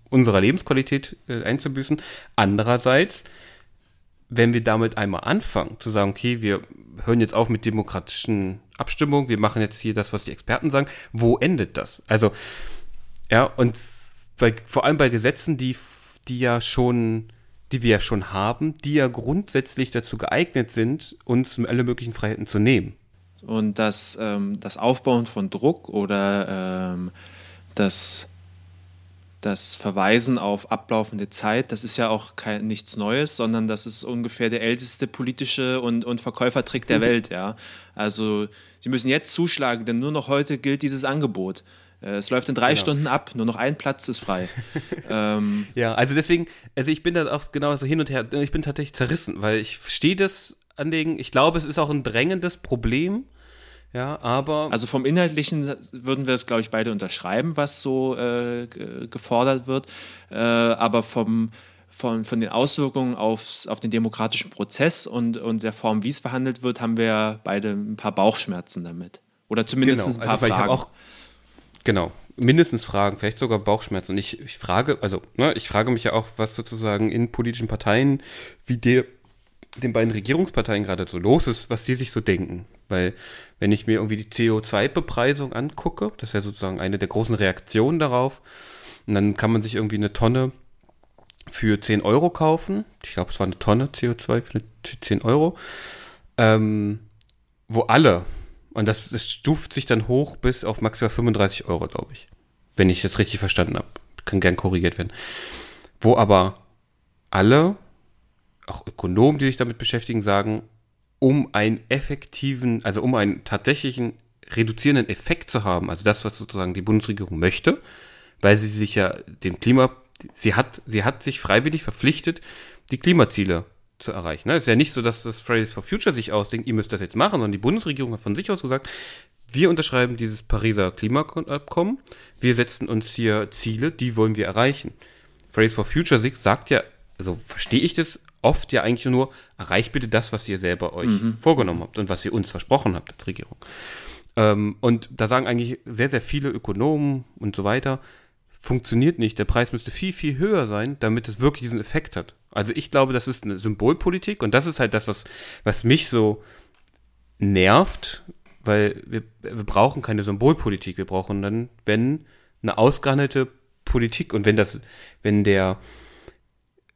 unserer Lebensqualität äh, einzubüßen. Andererseits wenn wir damit einmal anfangen, zu sagen, okay, wir hören jetzt auf mit demokratischen Abstimmungen, wir machen jetzt hier das, was die Experten sagen, wo endet das? Also, ja, und bei, vor allem bei Gesetzen, die, die ja schon, die wir ja schon haben, die ja grundsätzlich dazu geeignet sind, uns alle möglichen Freiheiten zu nehmen. Und das, ähm, das Aufbauen von Druck oder ähm, das das Verweisen auf ablaufende Zeit, das ist ja auch kein, nichts Neues, sondern das ist ungefähr der älteste politische und, und Verkäufertrick der mhm. Welt. Ja. Also Sie müssen jetzt zuschlagen, denn nur noch heute gilt dieses Angebot. Äh, es läuft in drei genau. Stunden ab, nur noch ein Platz ist frei. *laughs* ähm, ja, also deswegen, also ich bin da auch genau so hin und her, ich bin tatsächlich zerrissen, weil ich verstehe das Anliegen. Ich glaube, es ist auch ein drängendes Problem ja, aber. Also vom Inhaltlichen würden wir es, glaube ich, beide unterschreiben, was so äh, gefordert wird. Äh, aber vom, von, von den Auswirkungen aufs, auf den demokratischen Prozess und, und der Form, wie es verhandelt wird, haben wir beide ein paar Bauchschmerzen damit. Oder zumindest genau. ein paar also, Fragen. Auch, genau, mindestens Fragen, vielleicht sogar Bauchschmerzen. Und ich, ich frage, also, ne, ich frage mich ja auch, was sozusagen in politischen Parteien wie der, den beiden Regierungsparteien gerade so los ist, was die sich so denken. Weil wenn ich mir irgendwie die CO2-Bepreisung angucke, das ist ja sozusagen eine der großen Reaktionen darauf, und dann kann man sich irgendwie eine Tonne für 10 Euro kaufen. Ich glaube, es war eine Tonne CO2 für 10 Euro. Ähm, wo alle, und das, das stuft sich dann hoch bis auf maximal 35 Euro, glaube ich. Wenn ich das richtig verstanden habe. Kann gern korrigiert werden. Wo aber alle, auch Ökonomen, die sich damit beschäftigen, sagen, um einen effektiven, also um einen tatsächlichen reduzierenden Effekt zu haben, also das, was sozusagen die Bundesregierung möchte, weil sie sich ja dem Klima, sie hat, sie hat sich freiwillig verpflichtet, die Klimaziele zu erreichen. Es ist ja nicht so, dass das Fridays for Future sich ausdenkt, ihr müsst das jetzt machen, sondern die Bundesregierung hat von sich aus gesagt, wir unterschreiben dieses Pariser Klimaabkommen, wir setzen uns hier Ziele, die wollen wir erreichen. Fridays for Future sagt ja, also verstehe ich das oft ja eigentlich nur, erreicht bitte das, was ihr selber euch mhm. vorgenommen habt und was ihr uns versprochen habt als Regierung. Ähm, und da sagen eigentlich sehr, sehr viele Ökonomen und so weiter, funktioniert nicht. Der Preis müsste viel, viel höher sein, damit es wirklich diesen Effekt hat. Also ich glaube, das ist eine Symbolpolitik und das ist halt das, was, was mich so nervt, weil wir, wir brauchen keine Symbolpolitik. Wir brauchen dann, wenn, eine ausgehandelte Politik und wenn das, wenn der,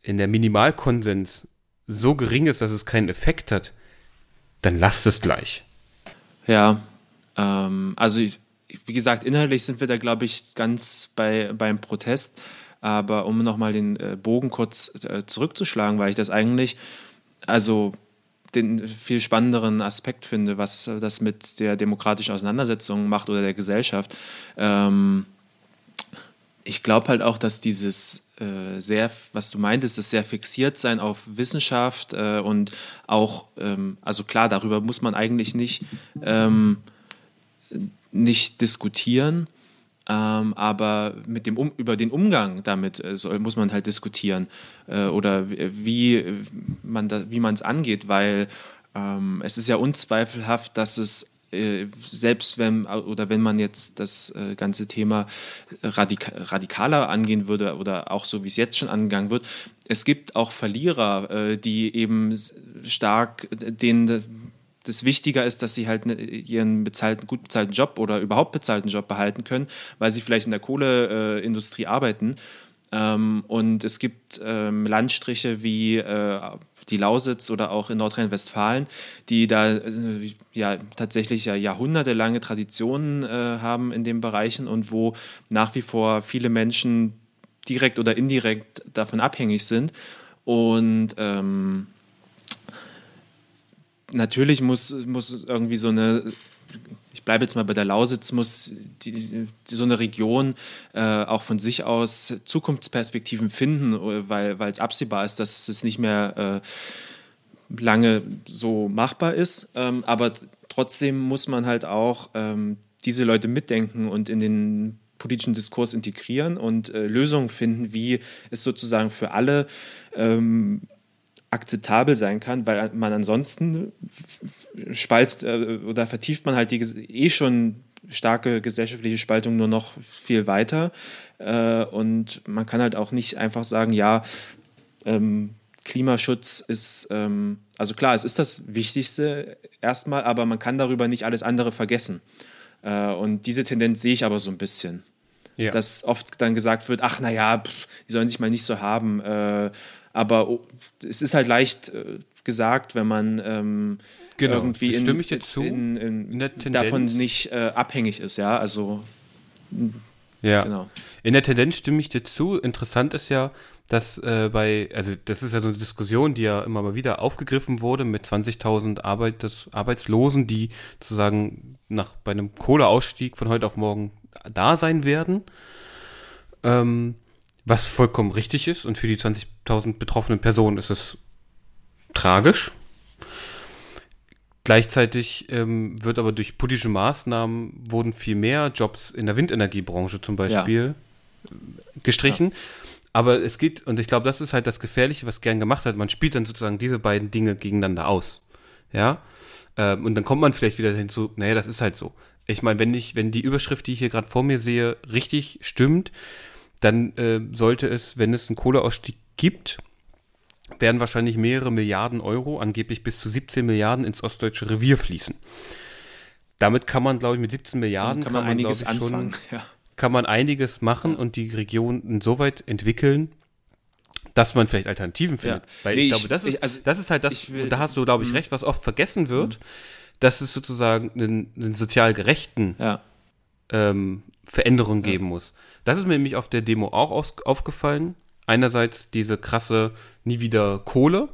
in der Minimalkonsens so gering ist, dass es keinen Effekt hat, dann lasst es gleich. Ja, ähm, also ich, wie gesagt, inhaltlich sind wir da, glaube ich, ganz bei, beim Protest. Aber um nochmal den äh, Bogen kurz äh, zurückzuschlagen, weil ich das eigentlich, also den viel spannenderen Aspekt finde, was das mit der demokratischen Auseinandersetzung macht oder der Gesellschaft. Ähm, ich glaube halt auch, dass dieses äh, sehr, was du meintest, das sehr fixiert sein auf Wissenschaft und auch, ähm, also klar, darüber muss man eigentlich nicht, ähm, nicht diskutieren, ähm, aber mit dem um, über den Umgang damit äh, soll, muss man halt diskutieren äh, oder wie man es angeht, weil ähm, es ist ja unzweifelhaft, dass es äh, selbst wenn oder wenn man jetzt das äh, ganze Thema radik radikaler angehen würde oder auch so wie es jetzt schon angegangen wird, es gibt auch Verlierer, die eben stark den das wichtiger ist, dass sie halt ne, ihren bezahlten, gut bezahlten Job oder überhaupt bezahlten Job behalten können, weil sie vielleicht in der Kohleindustrie äh, arbeiten. Ähm, und es gibt ähm, Landstriche wie äh, die Lausitz oder auch in Nordrhein-Westfalen, die da äh, ja tatsächlich ja jahrhundertelange Traditionen haben in den Bereichen und wo nach wie vor viele Menschen direkt oder indirekt davon abhängig sind. Und ähm, natürlich muss, muss irgendwie so eine, ich bleibe jetzt mal bei der Lausitz, muss die, die, so eine Region äh, auch von sich aus Zukunftsperspektiven finden, weil es absehbar ist, dass es nicht mehr äh, lange so machbar ist. Ähm, aber trotzdem muss man halt auch ähm, diese Leute mitdenken und in den politischen Diskurs integrieren und äh, Lösungen finden, wie es sozusagen für alle ähm, akzeptabel sein kann, weil man ansonsten spalt äh, oder vertieft man halt die eh schon starke gesellschaftliche Spaltung nur noch viel weiter. Äh, und man kann halt auch nicht einfach sagen, ja, ähm, Klimaschutz ist, ähm, also klar, es ist das Wichtigste erstmal, aber man kann darüber nicht alles andere vergessen. Äh, und diese Tendenz sehe ich aber so ein bisschen. Ja. Dass oft dann gesagt wird, ach naja, die sollen sich mal nicht so haben. Äh, aber oh, es ist halt leicht äh, gesagt, wenn man ähm, genau, irgendwie in, ich dir zu, in, in, in davon nicht äh, abhängig ist, ja. Also ja. Genau. In der Tendenz stimme ich dir zu. Interessant ist ja, dass äh, bei, also das ist ja so eine Diskussion, die ja immer mal wieder aufgegriffen wurde mit 20.000 Arbeit, Arbeitslosen, die sozusagen nach bei einem Kohleausstieg von heute auf morgen da sein werden. Ähm, was vollkommen richtig ist und für die 20.000 betroffenen Personen ist es tragisch. Gleichzeitig ähm, wird aber durch politische Maßnahmen wurden viel mehr Jobs in der Windenergiebranche zum Beispiel ja. gestrichen. Ja. Aber es geht, und ich glaube, das ist halt das Gefährliche, was gern gemacht hat. Man spielt dann sozusagen diese beiden Dinge gegeneinander aus. Ja. Ähm, und dann kommt man vielleicht wieder hinzu, naja, das ist halt so. Ich meine, wenn ich, wenn die Überschrift, die ich hier gerade vor mir sehe, richtig stimmt, dann äh, sollte es, wenn es einen Kohleausstieg gibt, werden wahrscheinlich mehrere Milliarden Euro, angeblich bis zu 17 Milliarden, ins ostdeutsche Revier fließen. Damit kann man, glaube ich, mit 17 Milliarden kann man, kann man einiges ich, anfangen. Schon, *laughs* ja. Kann man einiges machen ja. und die Region insoweit entwickeln, dass man vielleicht Alternativen findet. Ja. Weil nee, ich glaube, das ist, ich, also, das ist halt das, will, da hast du, glaube ich, mhm. recht, was oft vergessen wird, mhm. dass es sozusagen einen, einen sozial gerechten ähm, Veränderung geben muss. Das ist mir nämlich auf der Demo auch aus, aufgefallen. Einerseits diese krasse nie wieder Kohle,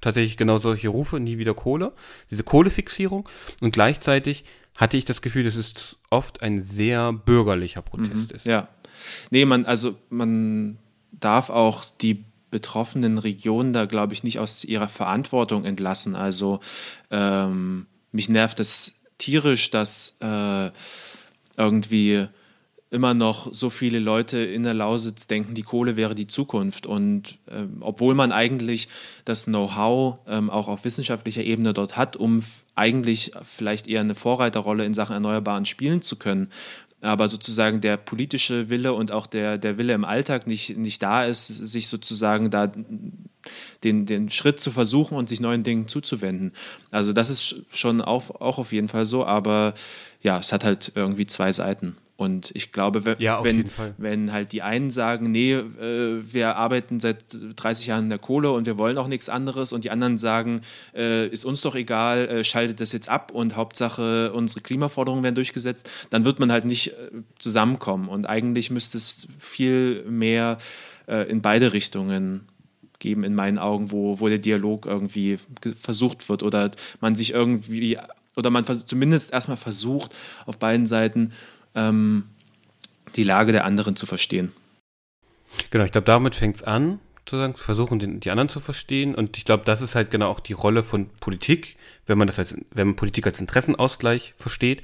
tatsächlich genau solche Rufe, nie wieder Kohle, diese Kohlefixierung und gleichzeitig hatte ich das Gefühl, dass es oft ein sehr bürgerlicher Protest mhm, ist. Ja. Nee, man, also man darf auch die betroffenen Regionen da, glaube ich, nicht aus ihrer Verantwortung entlassen. Also ähm, mich nervt es tierisch, dass äh, irgendwie immer noch so viele Leute in der Lausitz denken, die Kohle wäre die Zukunft. Und ähm, obwohl man eigentlich das Know-how ähm, auch auf wissenschaftlicher Ebene dort hat, um eigentlich vielleicht eher eine Vorreiterrolle in Sachen Erneuerbaren spielen zu können, aber sozusagen der politische Wille und auch der, der Wille im Alltag nicht, nicht da ist, sich sozusagen da den, den Schritt zu versuchen und sich neuen Dingen zuzuwenden. Also das ist schon auch, auch auf jeden Fall so, aber ja, es hat halt irgendwie zwei Seiten. Und ich glaube, wenn, Ja, wenn, wenn halt die einen sagen, nee, äh, wir arbeiten seit 30 Jahren in der Kohle und wir wollen auch nichts anderes und die anderen sagen, äh, ist uns doch egal, äh, schaltet das jetzt ab und Hauptsache unsere Klimaforderungen werden durchgesetzt, dann wird man halt nicht äh, zusammenkommen. Und eigentlich müsste es viel mehr äh, in beide Richtungen geben, in meinen Augen, wo, wo der Dialog irgendwie ge- versucht wird oder man sich irgendwie, oder man zumindest erstmal versucht, auf beiden Seiten ähm, die Lage der anderen zu verstehen. Genau, ich glaube, damit fängt es an, sozusagen, zu versuchen, den, die anderen zu verstehen. Und ich glaube, das ist halt genau auch die Rolle von Politik, wenn man das als, wenn man Politik als Interessenausgleich versteht,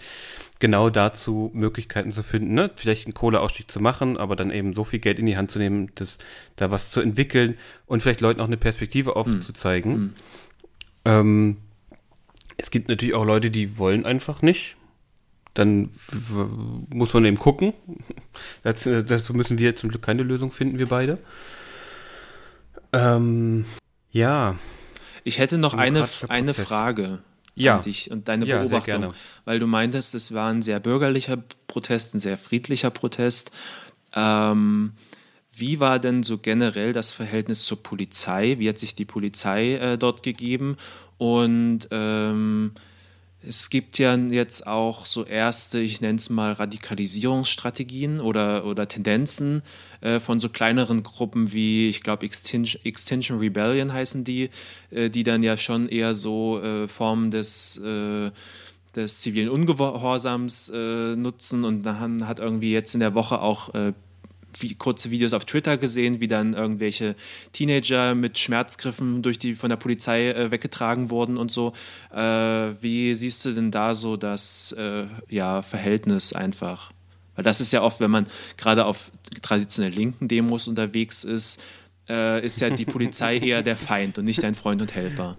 genau dazu Möglichkeiten zu finden, ne? vielleicht einen Kohleausstieg zu machen, aber dann eben so viel Geld in die Hand zu nehmen, das, da was zu entwickeln und vielleicht Leuten auch eine Perspektive aufzuzeigen. Ähm, es gibt natürlich auch Leute, die wollen einfach nicht. Dann muss man eben gucken. *laughs* Dazu, dazu müssen wir zum Glück keine Lösung finden, wir beide. Ähm, ja, Ich hätte noch eine, eine. Frage Ja. an dich und deine Ja, sehr Beobachtung. gerne. Weil du meintest, es war ein sehr bürgerlicher Protest, ein sehr friedlicher Protest. Ähm, wie war denn so generell das Verhältnis zur Polizei? Wie hat sich die Polizei äh, dort gegeben? Und ähm, es gibt ja jetzt auch so erste, ich nenne es mal Radikalisierungsstrategien oder, oder Tendenzen äh, von so kleineren Gruppen wie, ich glaube, Extinction, Extinction Rebellion heißen die, äh, die dann ja schon eher so äh, Formen des, äh, des zivilen Ungehorsams äh, nutzen. Und dann hat irgendwie jetzt in der Woche auch äh, kurze Videos auf Twitter gesehen, wie dann irgendwelche Teenager mit Schmerzgriffen durch die von der Polizei äh, weggetragen wurden und so. Äh, wie siehst du denn da so das äh, ja, Verhältnis einfach? Weil das ist ja oft, wenn man gerade auf traditionell linken Demos unterwegs ist, äh, ist ja die Polizei *laughs* eher der Feind und nicht dein Freund und Helfer.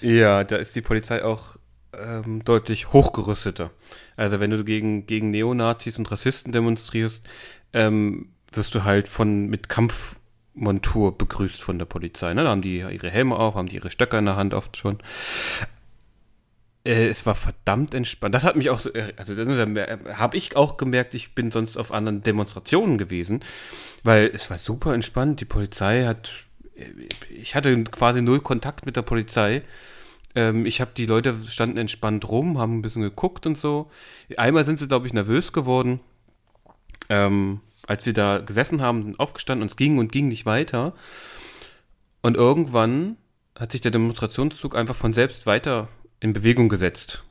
Ja, da ist die Polizei auch ähm, deutlich hochgerüsteter. Also wenn du gegen, gegen Neonazis und Rassisten demonstrierst, ähm, wirst du halt von mit Kampfmontur begrüßt von der Polizei. Ne? Da haben die ihre Helme auf, haben die ihre Stöcker in der Hand oft schon. Äh, es war verdammt entspannt. Das hat mich auch so, äh, also habe ich auch gemerkt, ich bin sonst auf anderen Demonstrationen gewesen, weil es war super entspannt. Die Polizei hat, äh, ich hatte quasi null Kontakt mit der Polizei. Ähm, ich habe die Leute standen entspannt rum, haben ein bisschen geguckt und so. Einmal sind sie, glaube ich, nervös geworden, ähm, als wir da gesessen haben, aufgestanden und es ging und ging nicht weiter. Und irgendwann hat sich der Demonstrationszug einfach von selbst weiter in Bewegung gesetzt.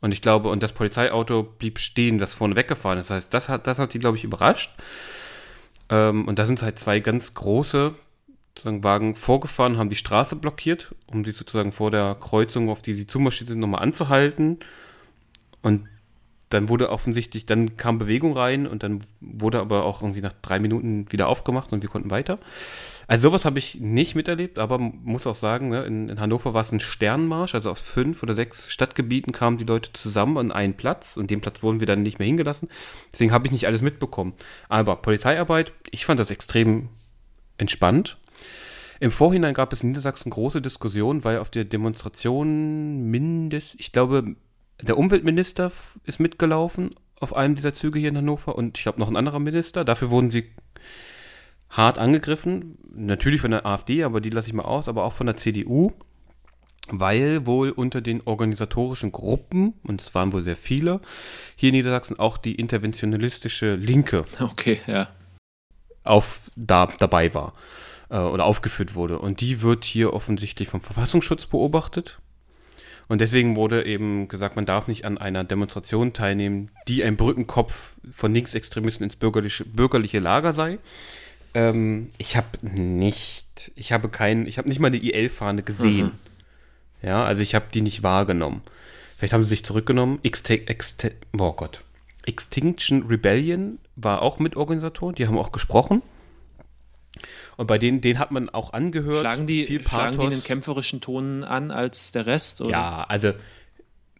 Und ich glaube, und das Polizeiauto blieb stehen, das vorne weggefahren ist. Das heißt, das hat, das hat die, glaube ich, überrascht. Ähm, und da sind halt zwei ganz große sozusagen, Wagen vorgefahren, haben die Straße blockiert, um sie sozusagen vor der Kreuzung, auf die sie zumarschiert sind, nochmal anzuhalten. Und dann wurde offensichtlich, dann kam Bewegung rein und dann wurde aber auch irgendwie nach drei Minuten wieder aufgemacht und wir konnten weiter. Also sowas habe ich nicht miterlebt, aber muss auch sagen, ne, in, in Hannover war es ein Sternmarsch, also auf fünf oder sechs Stadtgebieten kamen die Leute zusammen an einen Platz und den Platz wurden wir dann nicht mehr hingelassen. Deswegen habe ich nicht alles mitbekommen. Aber Polizeiarbeit, ich fand das extrem entspannt. Im Vorhinein gab es in Niedersachsen große Diskussionen, weil auf der Demonstration mindest, ich glaube, der Umweltminister ist mitgelaufen auf einem dieser Züge hier in Hannover und ich glaube noch ein anderer Minister. Dafür wurden sie hart angegriffen. Natürlich von der AfD, aber die lasse ich mal aus, aber auch von der CDU, weil wohl unter den organisatorischen Gruppen, und es waren wohl sehr viele, hier in Niedersachsen auch die interventionalistische Linke *laughs* Okay, ja. auf, da, dabei war äh, oder aufgeführt wurde. Und die wird hier offensichtlich vom Verfassungsschutz beobachtet. Und deswegen wurde eben gesagt, man darf nicht an einer Demonstration teilnehmen, die ein Brückenkopf von Linksextremisten ins bürgerliche, bürgerliche Lager sei. Ähm, ich habe nicht, ich habe keinen, ich habe nicht mal eine IL-Fahne gesehen. Ja, also ich habe die nicht wahrgenommen. Vielleicht haben sie sich zurückgenommen. Exte Exte oh Gott. Extinction Rebellion war auch Mitorganisator, die haben auch gesprochen. Und bei denen, denen hat man auch angehört. Schlagen die, viel schlagen die Pathos. einen kämpferischen Ton an als der Rest? Oder? Ja, also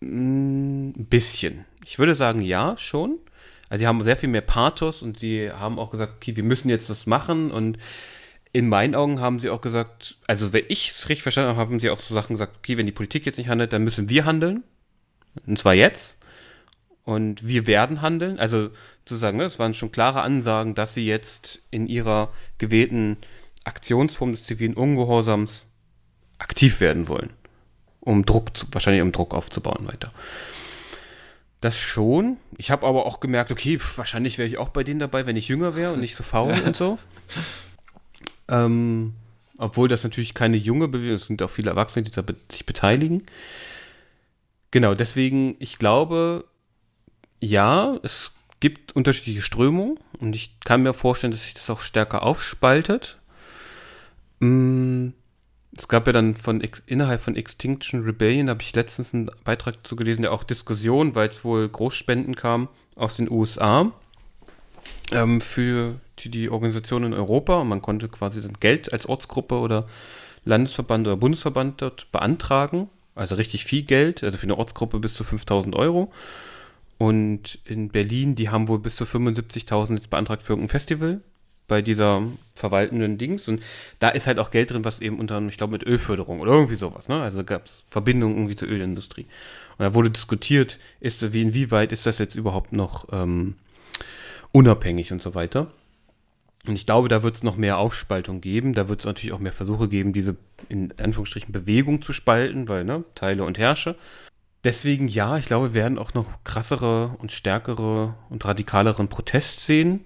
ein bisschen. Ich würde sagen, ja, schon. Also sie haben sehr viel mehr Pathos und sie haben auch gesagt, okay, wir müssen jetzt das machen und in meinen Augen haben sie auch gesagt, also wenn ich es richtig verstanden habe, haben sie auch so Sachen gesagt, okay, wenn die Politik jetzt nicht handelt, dann müssen wir handeln. Und zwar jetzt. Und wir werden handeln. Also zu sagen, ne, es waren schon klare Ansagen, dass sie jetzt in ihrer gewählten Aktionsform des zivilen Ungehorsams aktiv werden wollen, um Druck, zu, wahrscheinlich um Druck aufzubauen weiter. Das schon. Ich habe aber auch gemerkt, okay, pf, wahrscheinlich wäre ich auch bei denen dabei, wenn ich jünger wäre und nicht so faul und so. *laughs* Ähm, obwohl das natürlich keine junge Bewegung ist, es sind auch viele Erwachsene, die da be sich beteiligen. Genau, deswegen, ich glaube, ja, es gibt unterschiedliche Strömungen und ich kann mir vorstellen, dass sich das auch stärker aufspaltet. Mm, es gab ja dann von innerhalb von Extinction Rebellion, habe ich letztens einen Beitrag dazu gelesen, der auch Diskussion, weil es wohl Großspenden kam aus den USA ähm, für die, Organisation in Europa und man konnte quasi dann Geld als Ortsgruppe oder Landesverband oder Bundesverband dort beantragen. Also richtig viel Geld, also für eine Ortsgruppe bis zu 5000 Euro. Und in Berlin, die haben wohl bis zu 75.000 jetzt beantragt für irgendein Festival bei dieser verwaltenden Dings. Und da ist halt auch Geld drin, was eben unter ich glaube, mit Ölförderung oder irgendwie sowas, ne? Also gab es Verbindungen irgendwie zur Ölindustrie. Und da wurde diskutiert, ist, wie, inwieweit ist das jetzt überhaupt noch ähm, unabhängig und so weiter. Und ich glaube, da wird es noch mehr Aufspaltung geben. Da wird es natürlich auch mehr Versuche geben, diese in Anführungsstrichen Bewegung zu spalten, weil, ne, Teile und Herrsche. Deswegen ja, ich glaube, wir werden auch noch krassere und stärkere und radikaleren Protest sehen.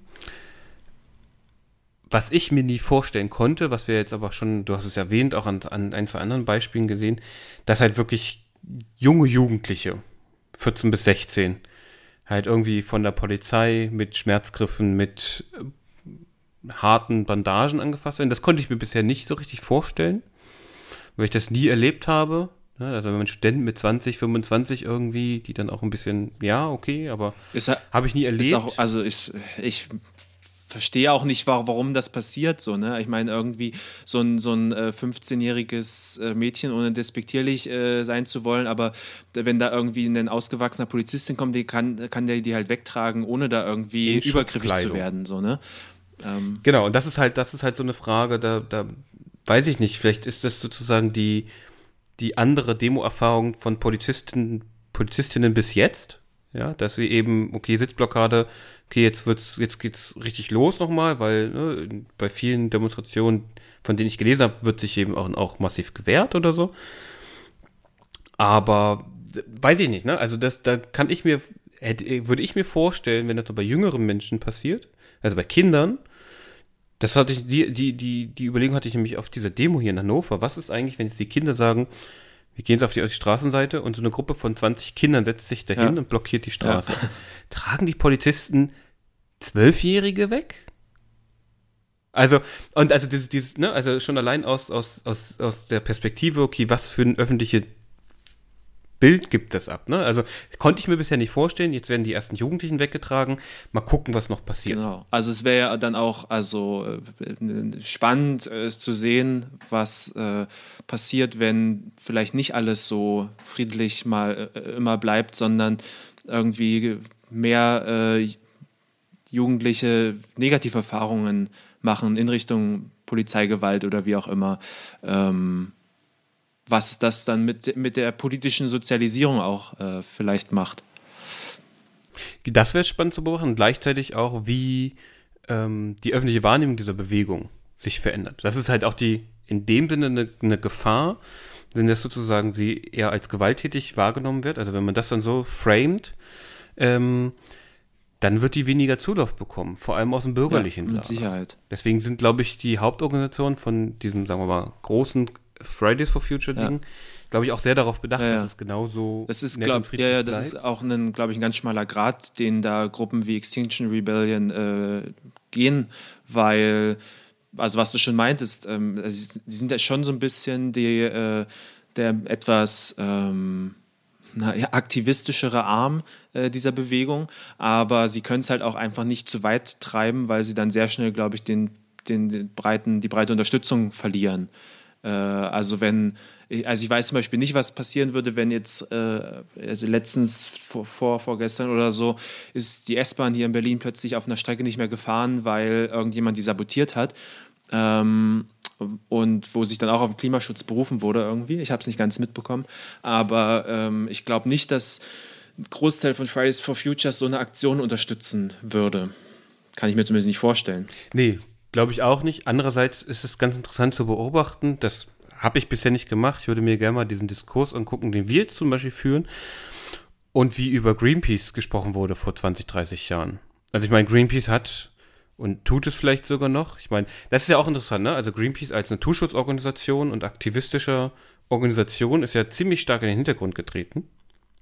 Was ich mir nie vorstellen konnte, was wir jetzt aber schon, du hast es erwähnt, auch an, an ein, zwei anderen Beispielen gesehen, dass halt wirklich junge Jugendliche, 14 bis 16, halt irgendwie von der Polizei mit Schmerzgriffen, mit äh, harten Bandagen angefasst werden. Das konnte ich mir bisher nicht so richtig vorstellen, weil ich das nie erlebt habe. Ne, also wenn man Studenten mit 20, 25 irgendwie, die dann auch ein bisschen, ja, okay, aber habe ich nie erlebt. Auch, also ich, ich verstehe auch nicht, warum das passiert so, ne? Ich meine, irgendwie so ein, so ein äh, 15-jähriges äh, Mädchen, ohne despektierlich äh, sein zu wollen, aber wenn da irgendwie ein ausgewachsener Polizistin kommt, die kann, kann der die halt wegtragen, ohne da irgendwie übergriffig zu werden, so, ne? Ähm. Genau, und das ist halt, das ist halt so eine Frage, da, da weiß ich nicht, vielleicht ist das sozusagen die, die andere Demo-Erfahrung von Polizisten, Polizistinnen bis jetzt, ja, dass sie eben, okay, Sitzblockade, okay, jetzt wird's, jetzt geht's richtig los nochmal, weil ne, bei vielen Demonstrationen, von denen ich gelesen habe, wird sich eben auch, auch massiv gewehrt oder so. Aber weiß ich nicht, ne? Also das, da kann ich mir, hätte, würde ich mir vorstellen, wenn das so bei jüngeren Menschen passiert, also bei Kindern, das hatte ich, die, die, die, die Überlegung hatte ich nämlich auf dieser Demo hier in Hannover. Was ist eigentlich, wenn jetzt die Kinder sagen, wir gehen jetzt auf die, auf die Straßenseite und so eine Gruppe von 20 Kindern setzt sich dahin ja. und blockiert die Straße. Ja. *laughs* Tragen die Polizisten Zwölfjährige weg? Also, und also dieses, dieses, ne, also schon allein aus, aus, aus, aus der Perspektive, okay, was für ein öffentliches Bild gibt das ab, ne? Also konnte ich mir bisher nicht vorstellen, jetzt werden die ersten Jugendlichen weggetragen, mal gucken, was noch passiert. Genau. Also es wäre ja dann auch also äh, spannend äh, zu sehen, was äh, passiert, wenn vielleicht nicht alles so friedlich mal äh, immer bleibt, sondern irgendwie mehr äh, Jugendliche Negativerfahrungen machen in Richtung Polizeigewalt oder wie auch immer. Ähm, was das dann mit, mit der politischen Sozialisierung auch äh, vielleicht macht. Das wäre spannend zu beobachten. Gleichzeitig auch, wie ähm, die öffentliche Wahrnehmung dieser Bewegung sich verändert. Das ist halt auch die, in dem Sinne eine, eine Gefahr, wenn das sozusagen sie eher als gewalttätig wahrgenommen wird. Also wenn man das dann so framed, ähm, dann wird die weniger Zulauf bekommen, vor allem aus dem bürgerlichen ja, mit Sicherheit. Deswegen sind, glaube ich, die Hauptorganisationen von diesem, sagen wir mal, großen Fridays for Future Ding, ja. glaube ich, auch sehr darauf bedacht, ja, dass es genauso das ist, glaub, ja, ja, das bleibt. ist auch ein, glaube ich, ein ganz schmaler Grad, den da Gruppen wie Extinction Rebellion äh, gehen, weil, also was du schon meintest, ähm, also die sind ja schon so ein bisschen die, äh, der etwas ähm, na, ja, aktivistischere Arm äh, dieser Bewegung, aber sie können es halt auch einfach nicht zu weit treiben, weil sie dann sehr schnell, glaube ich, den, den, den, breiten, die breite Unterstützung verlieren. Äh, also wenn, also ich weiß zum Beispiel nicht, was passieren würde, wenn jetzt, äh, also letztens vor, vor, vorgestern oder so, ist die S-Bahn hier in Berlin plötzlich auf einer Strecke nicht mehr gefahren, weil irgendjemand die sabotiert hat. Ähm, und wo sich dann auch auf den Klimaschutz berufen wurde irgendwie. Ich habe es nicht ganz mitbekommen, aber ähm, ich glaube nicht, dass ein Großteil von Fridays for Futures so eine Aktion unterstützen würde. Kann ich mir zumindest nicht vorstellen. Nee, glaube ich auch nicht. Andererseits ist es ganz interessant zu beobachten, das habe ich bisher nicht gemacht. Ich würde mir gerne mal diesen Diskurs angucken, den wir jetzt zum Beispiel führen und wie über Greenpeace gesprochen wurde vor 20, 30 Jahren. Also ich meine, Greenpeace hat und tut es vielleicht sogar noch. Ich meine, das ist ja auch interessant, ne? Also Greenpeace als Naturschutzorganisation und aktivistischer Organisation ist ja ziemlich stark in den Hintergrund getreten.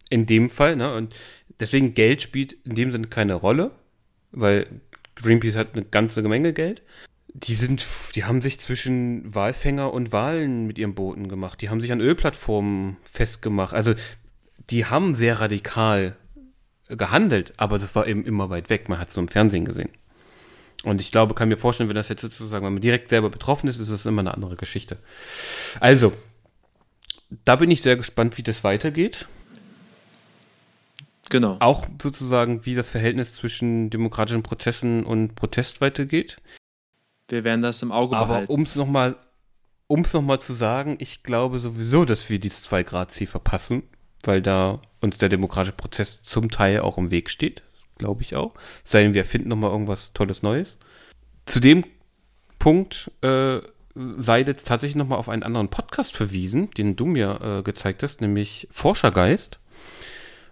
In dem Fall, ne? Und deswegen Geld spielt in dem Sinne keine Rolle, weil Greenpeace hat eine ganze Menge Geld. Die sind, die haben sich zwischen Walfänger und Wahlen mit ihren Booten gemacht. Die haben sich an Ölplattformen festgemacht. Also die haben sehr radikal gehandelt, aber das war eben immer weit weg. Man hat es so im Fernsehen gesehen. Und ich glaube, kann mir vorstellen, wenn das jetzt sozusagen, wenn man direkt selber betroffen ist, ist das immer eine andere Geschichte. Also, da bin ich sehr gespannt, wie das weitergeht. Genau. Auch sozusagen, wie das Verhältnis zwischen demokratischen Prozessen und Protest weitergeht. Wir werden das im Auge Aber behalten. um es nochmal um es nochmal zu sagen, ich glaube sowieso, dass wir dieses 2-Grad-Ziel verpassen, weil da uns der demokratische Prozess zum Teil auch im Weg steht. Glaube ich auch. Sei denn, wir finden nochmal irgendwas Tolles Neues. Zu dem Punkt äh, sei jetzt tatsächlich nochmal auf einen anderen Podcast verwiesen, den du mir äh, gezeigt hast, nämlich Forschergeist.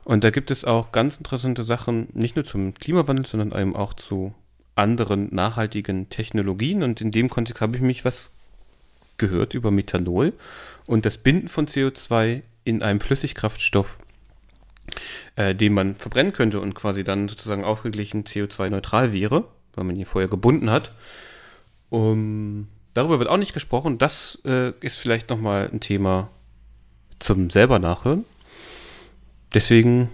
Und da gibt es auch ganz interessante Sachen, nicht nur zum Klimawandel, sondern eben auch zu anderen nachhaltigen Technologien. Und in dem Kontext habe ich mich was gehört über Methanol und das Binden von CO2 in einem Flüssigkraftstoff, äh, den man verbrennen könnte und quasi dann sozusagen ausgeglichen CO2-neutral wäre, weil man ihn vorher gebunden hat. Um, darüber wird auch nicht gesprochen. Das äh, ist vielleicht nochmal ein Thema zum selber nachhören. Deswegen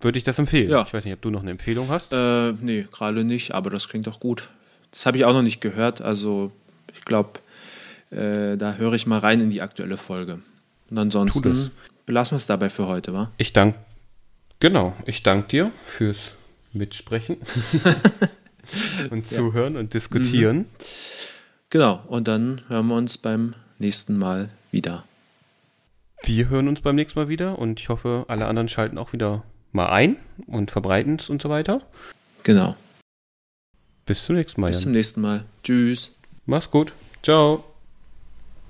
würde ich das empfehlen. Ja. Ich weiß nicht, ob du noch eine Empfehlung hast. Äh, nee, gerade nicht, aber das klingt doch gut. Das habe ich auch noch nicht gehört. Also, ich glaube, äh, da höre ich mal rein in die aktuelle Folge. Und ansonsten belassen wir es dabei für heute, wa? Ich danke, genau, ich danke dir fürs Mitsprechen *laughs* und Zuhören und Diskutieren. Genau, und dann hören wir uns beim nächsten Mal wieder. Wir hören uns beim nächsten Mal wieder und ich hoffe, alle anderen schalten auch wieder mal ein und verbreiten es und so weiter. Genau. Bis zum nächsten Mal. Bis zum nächsten Mal. Tschüss. Mach's gut. Ciao.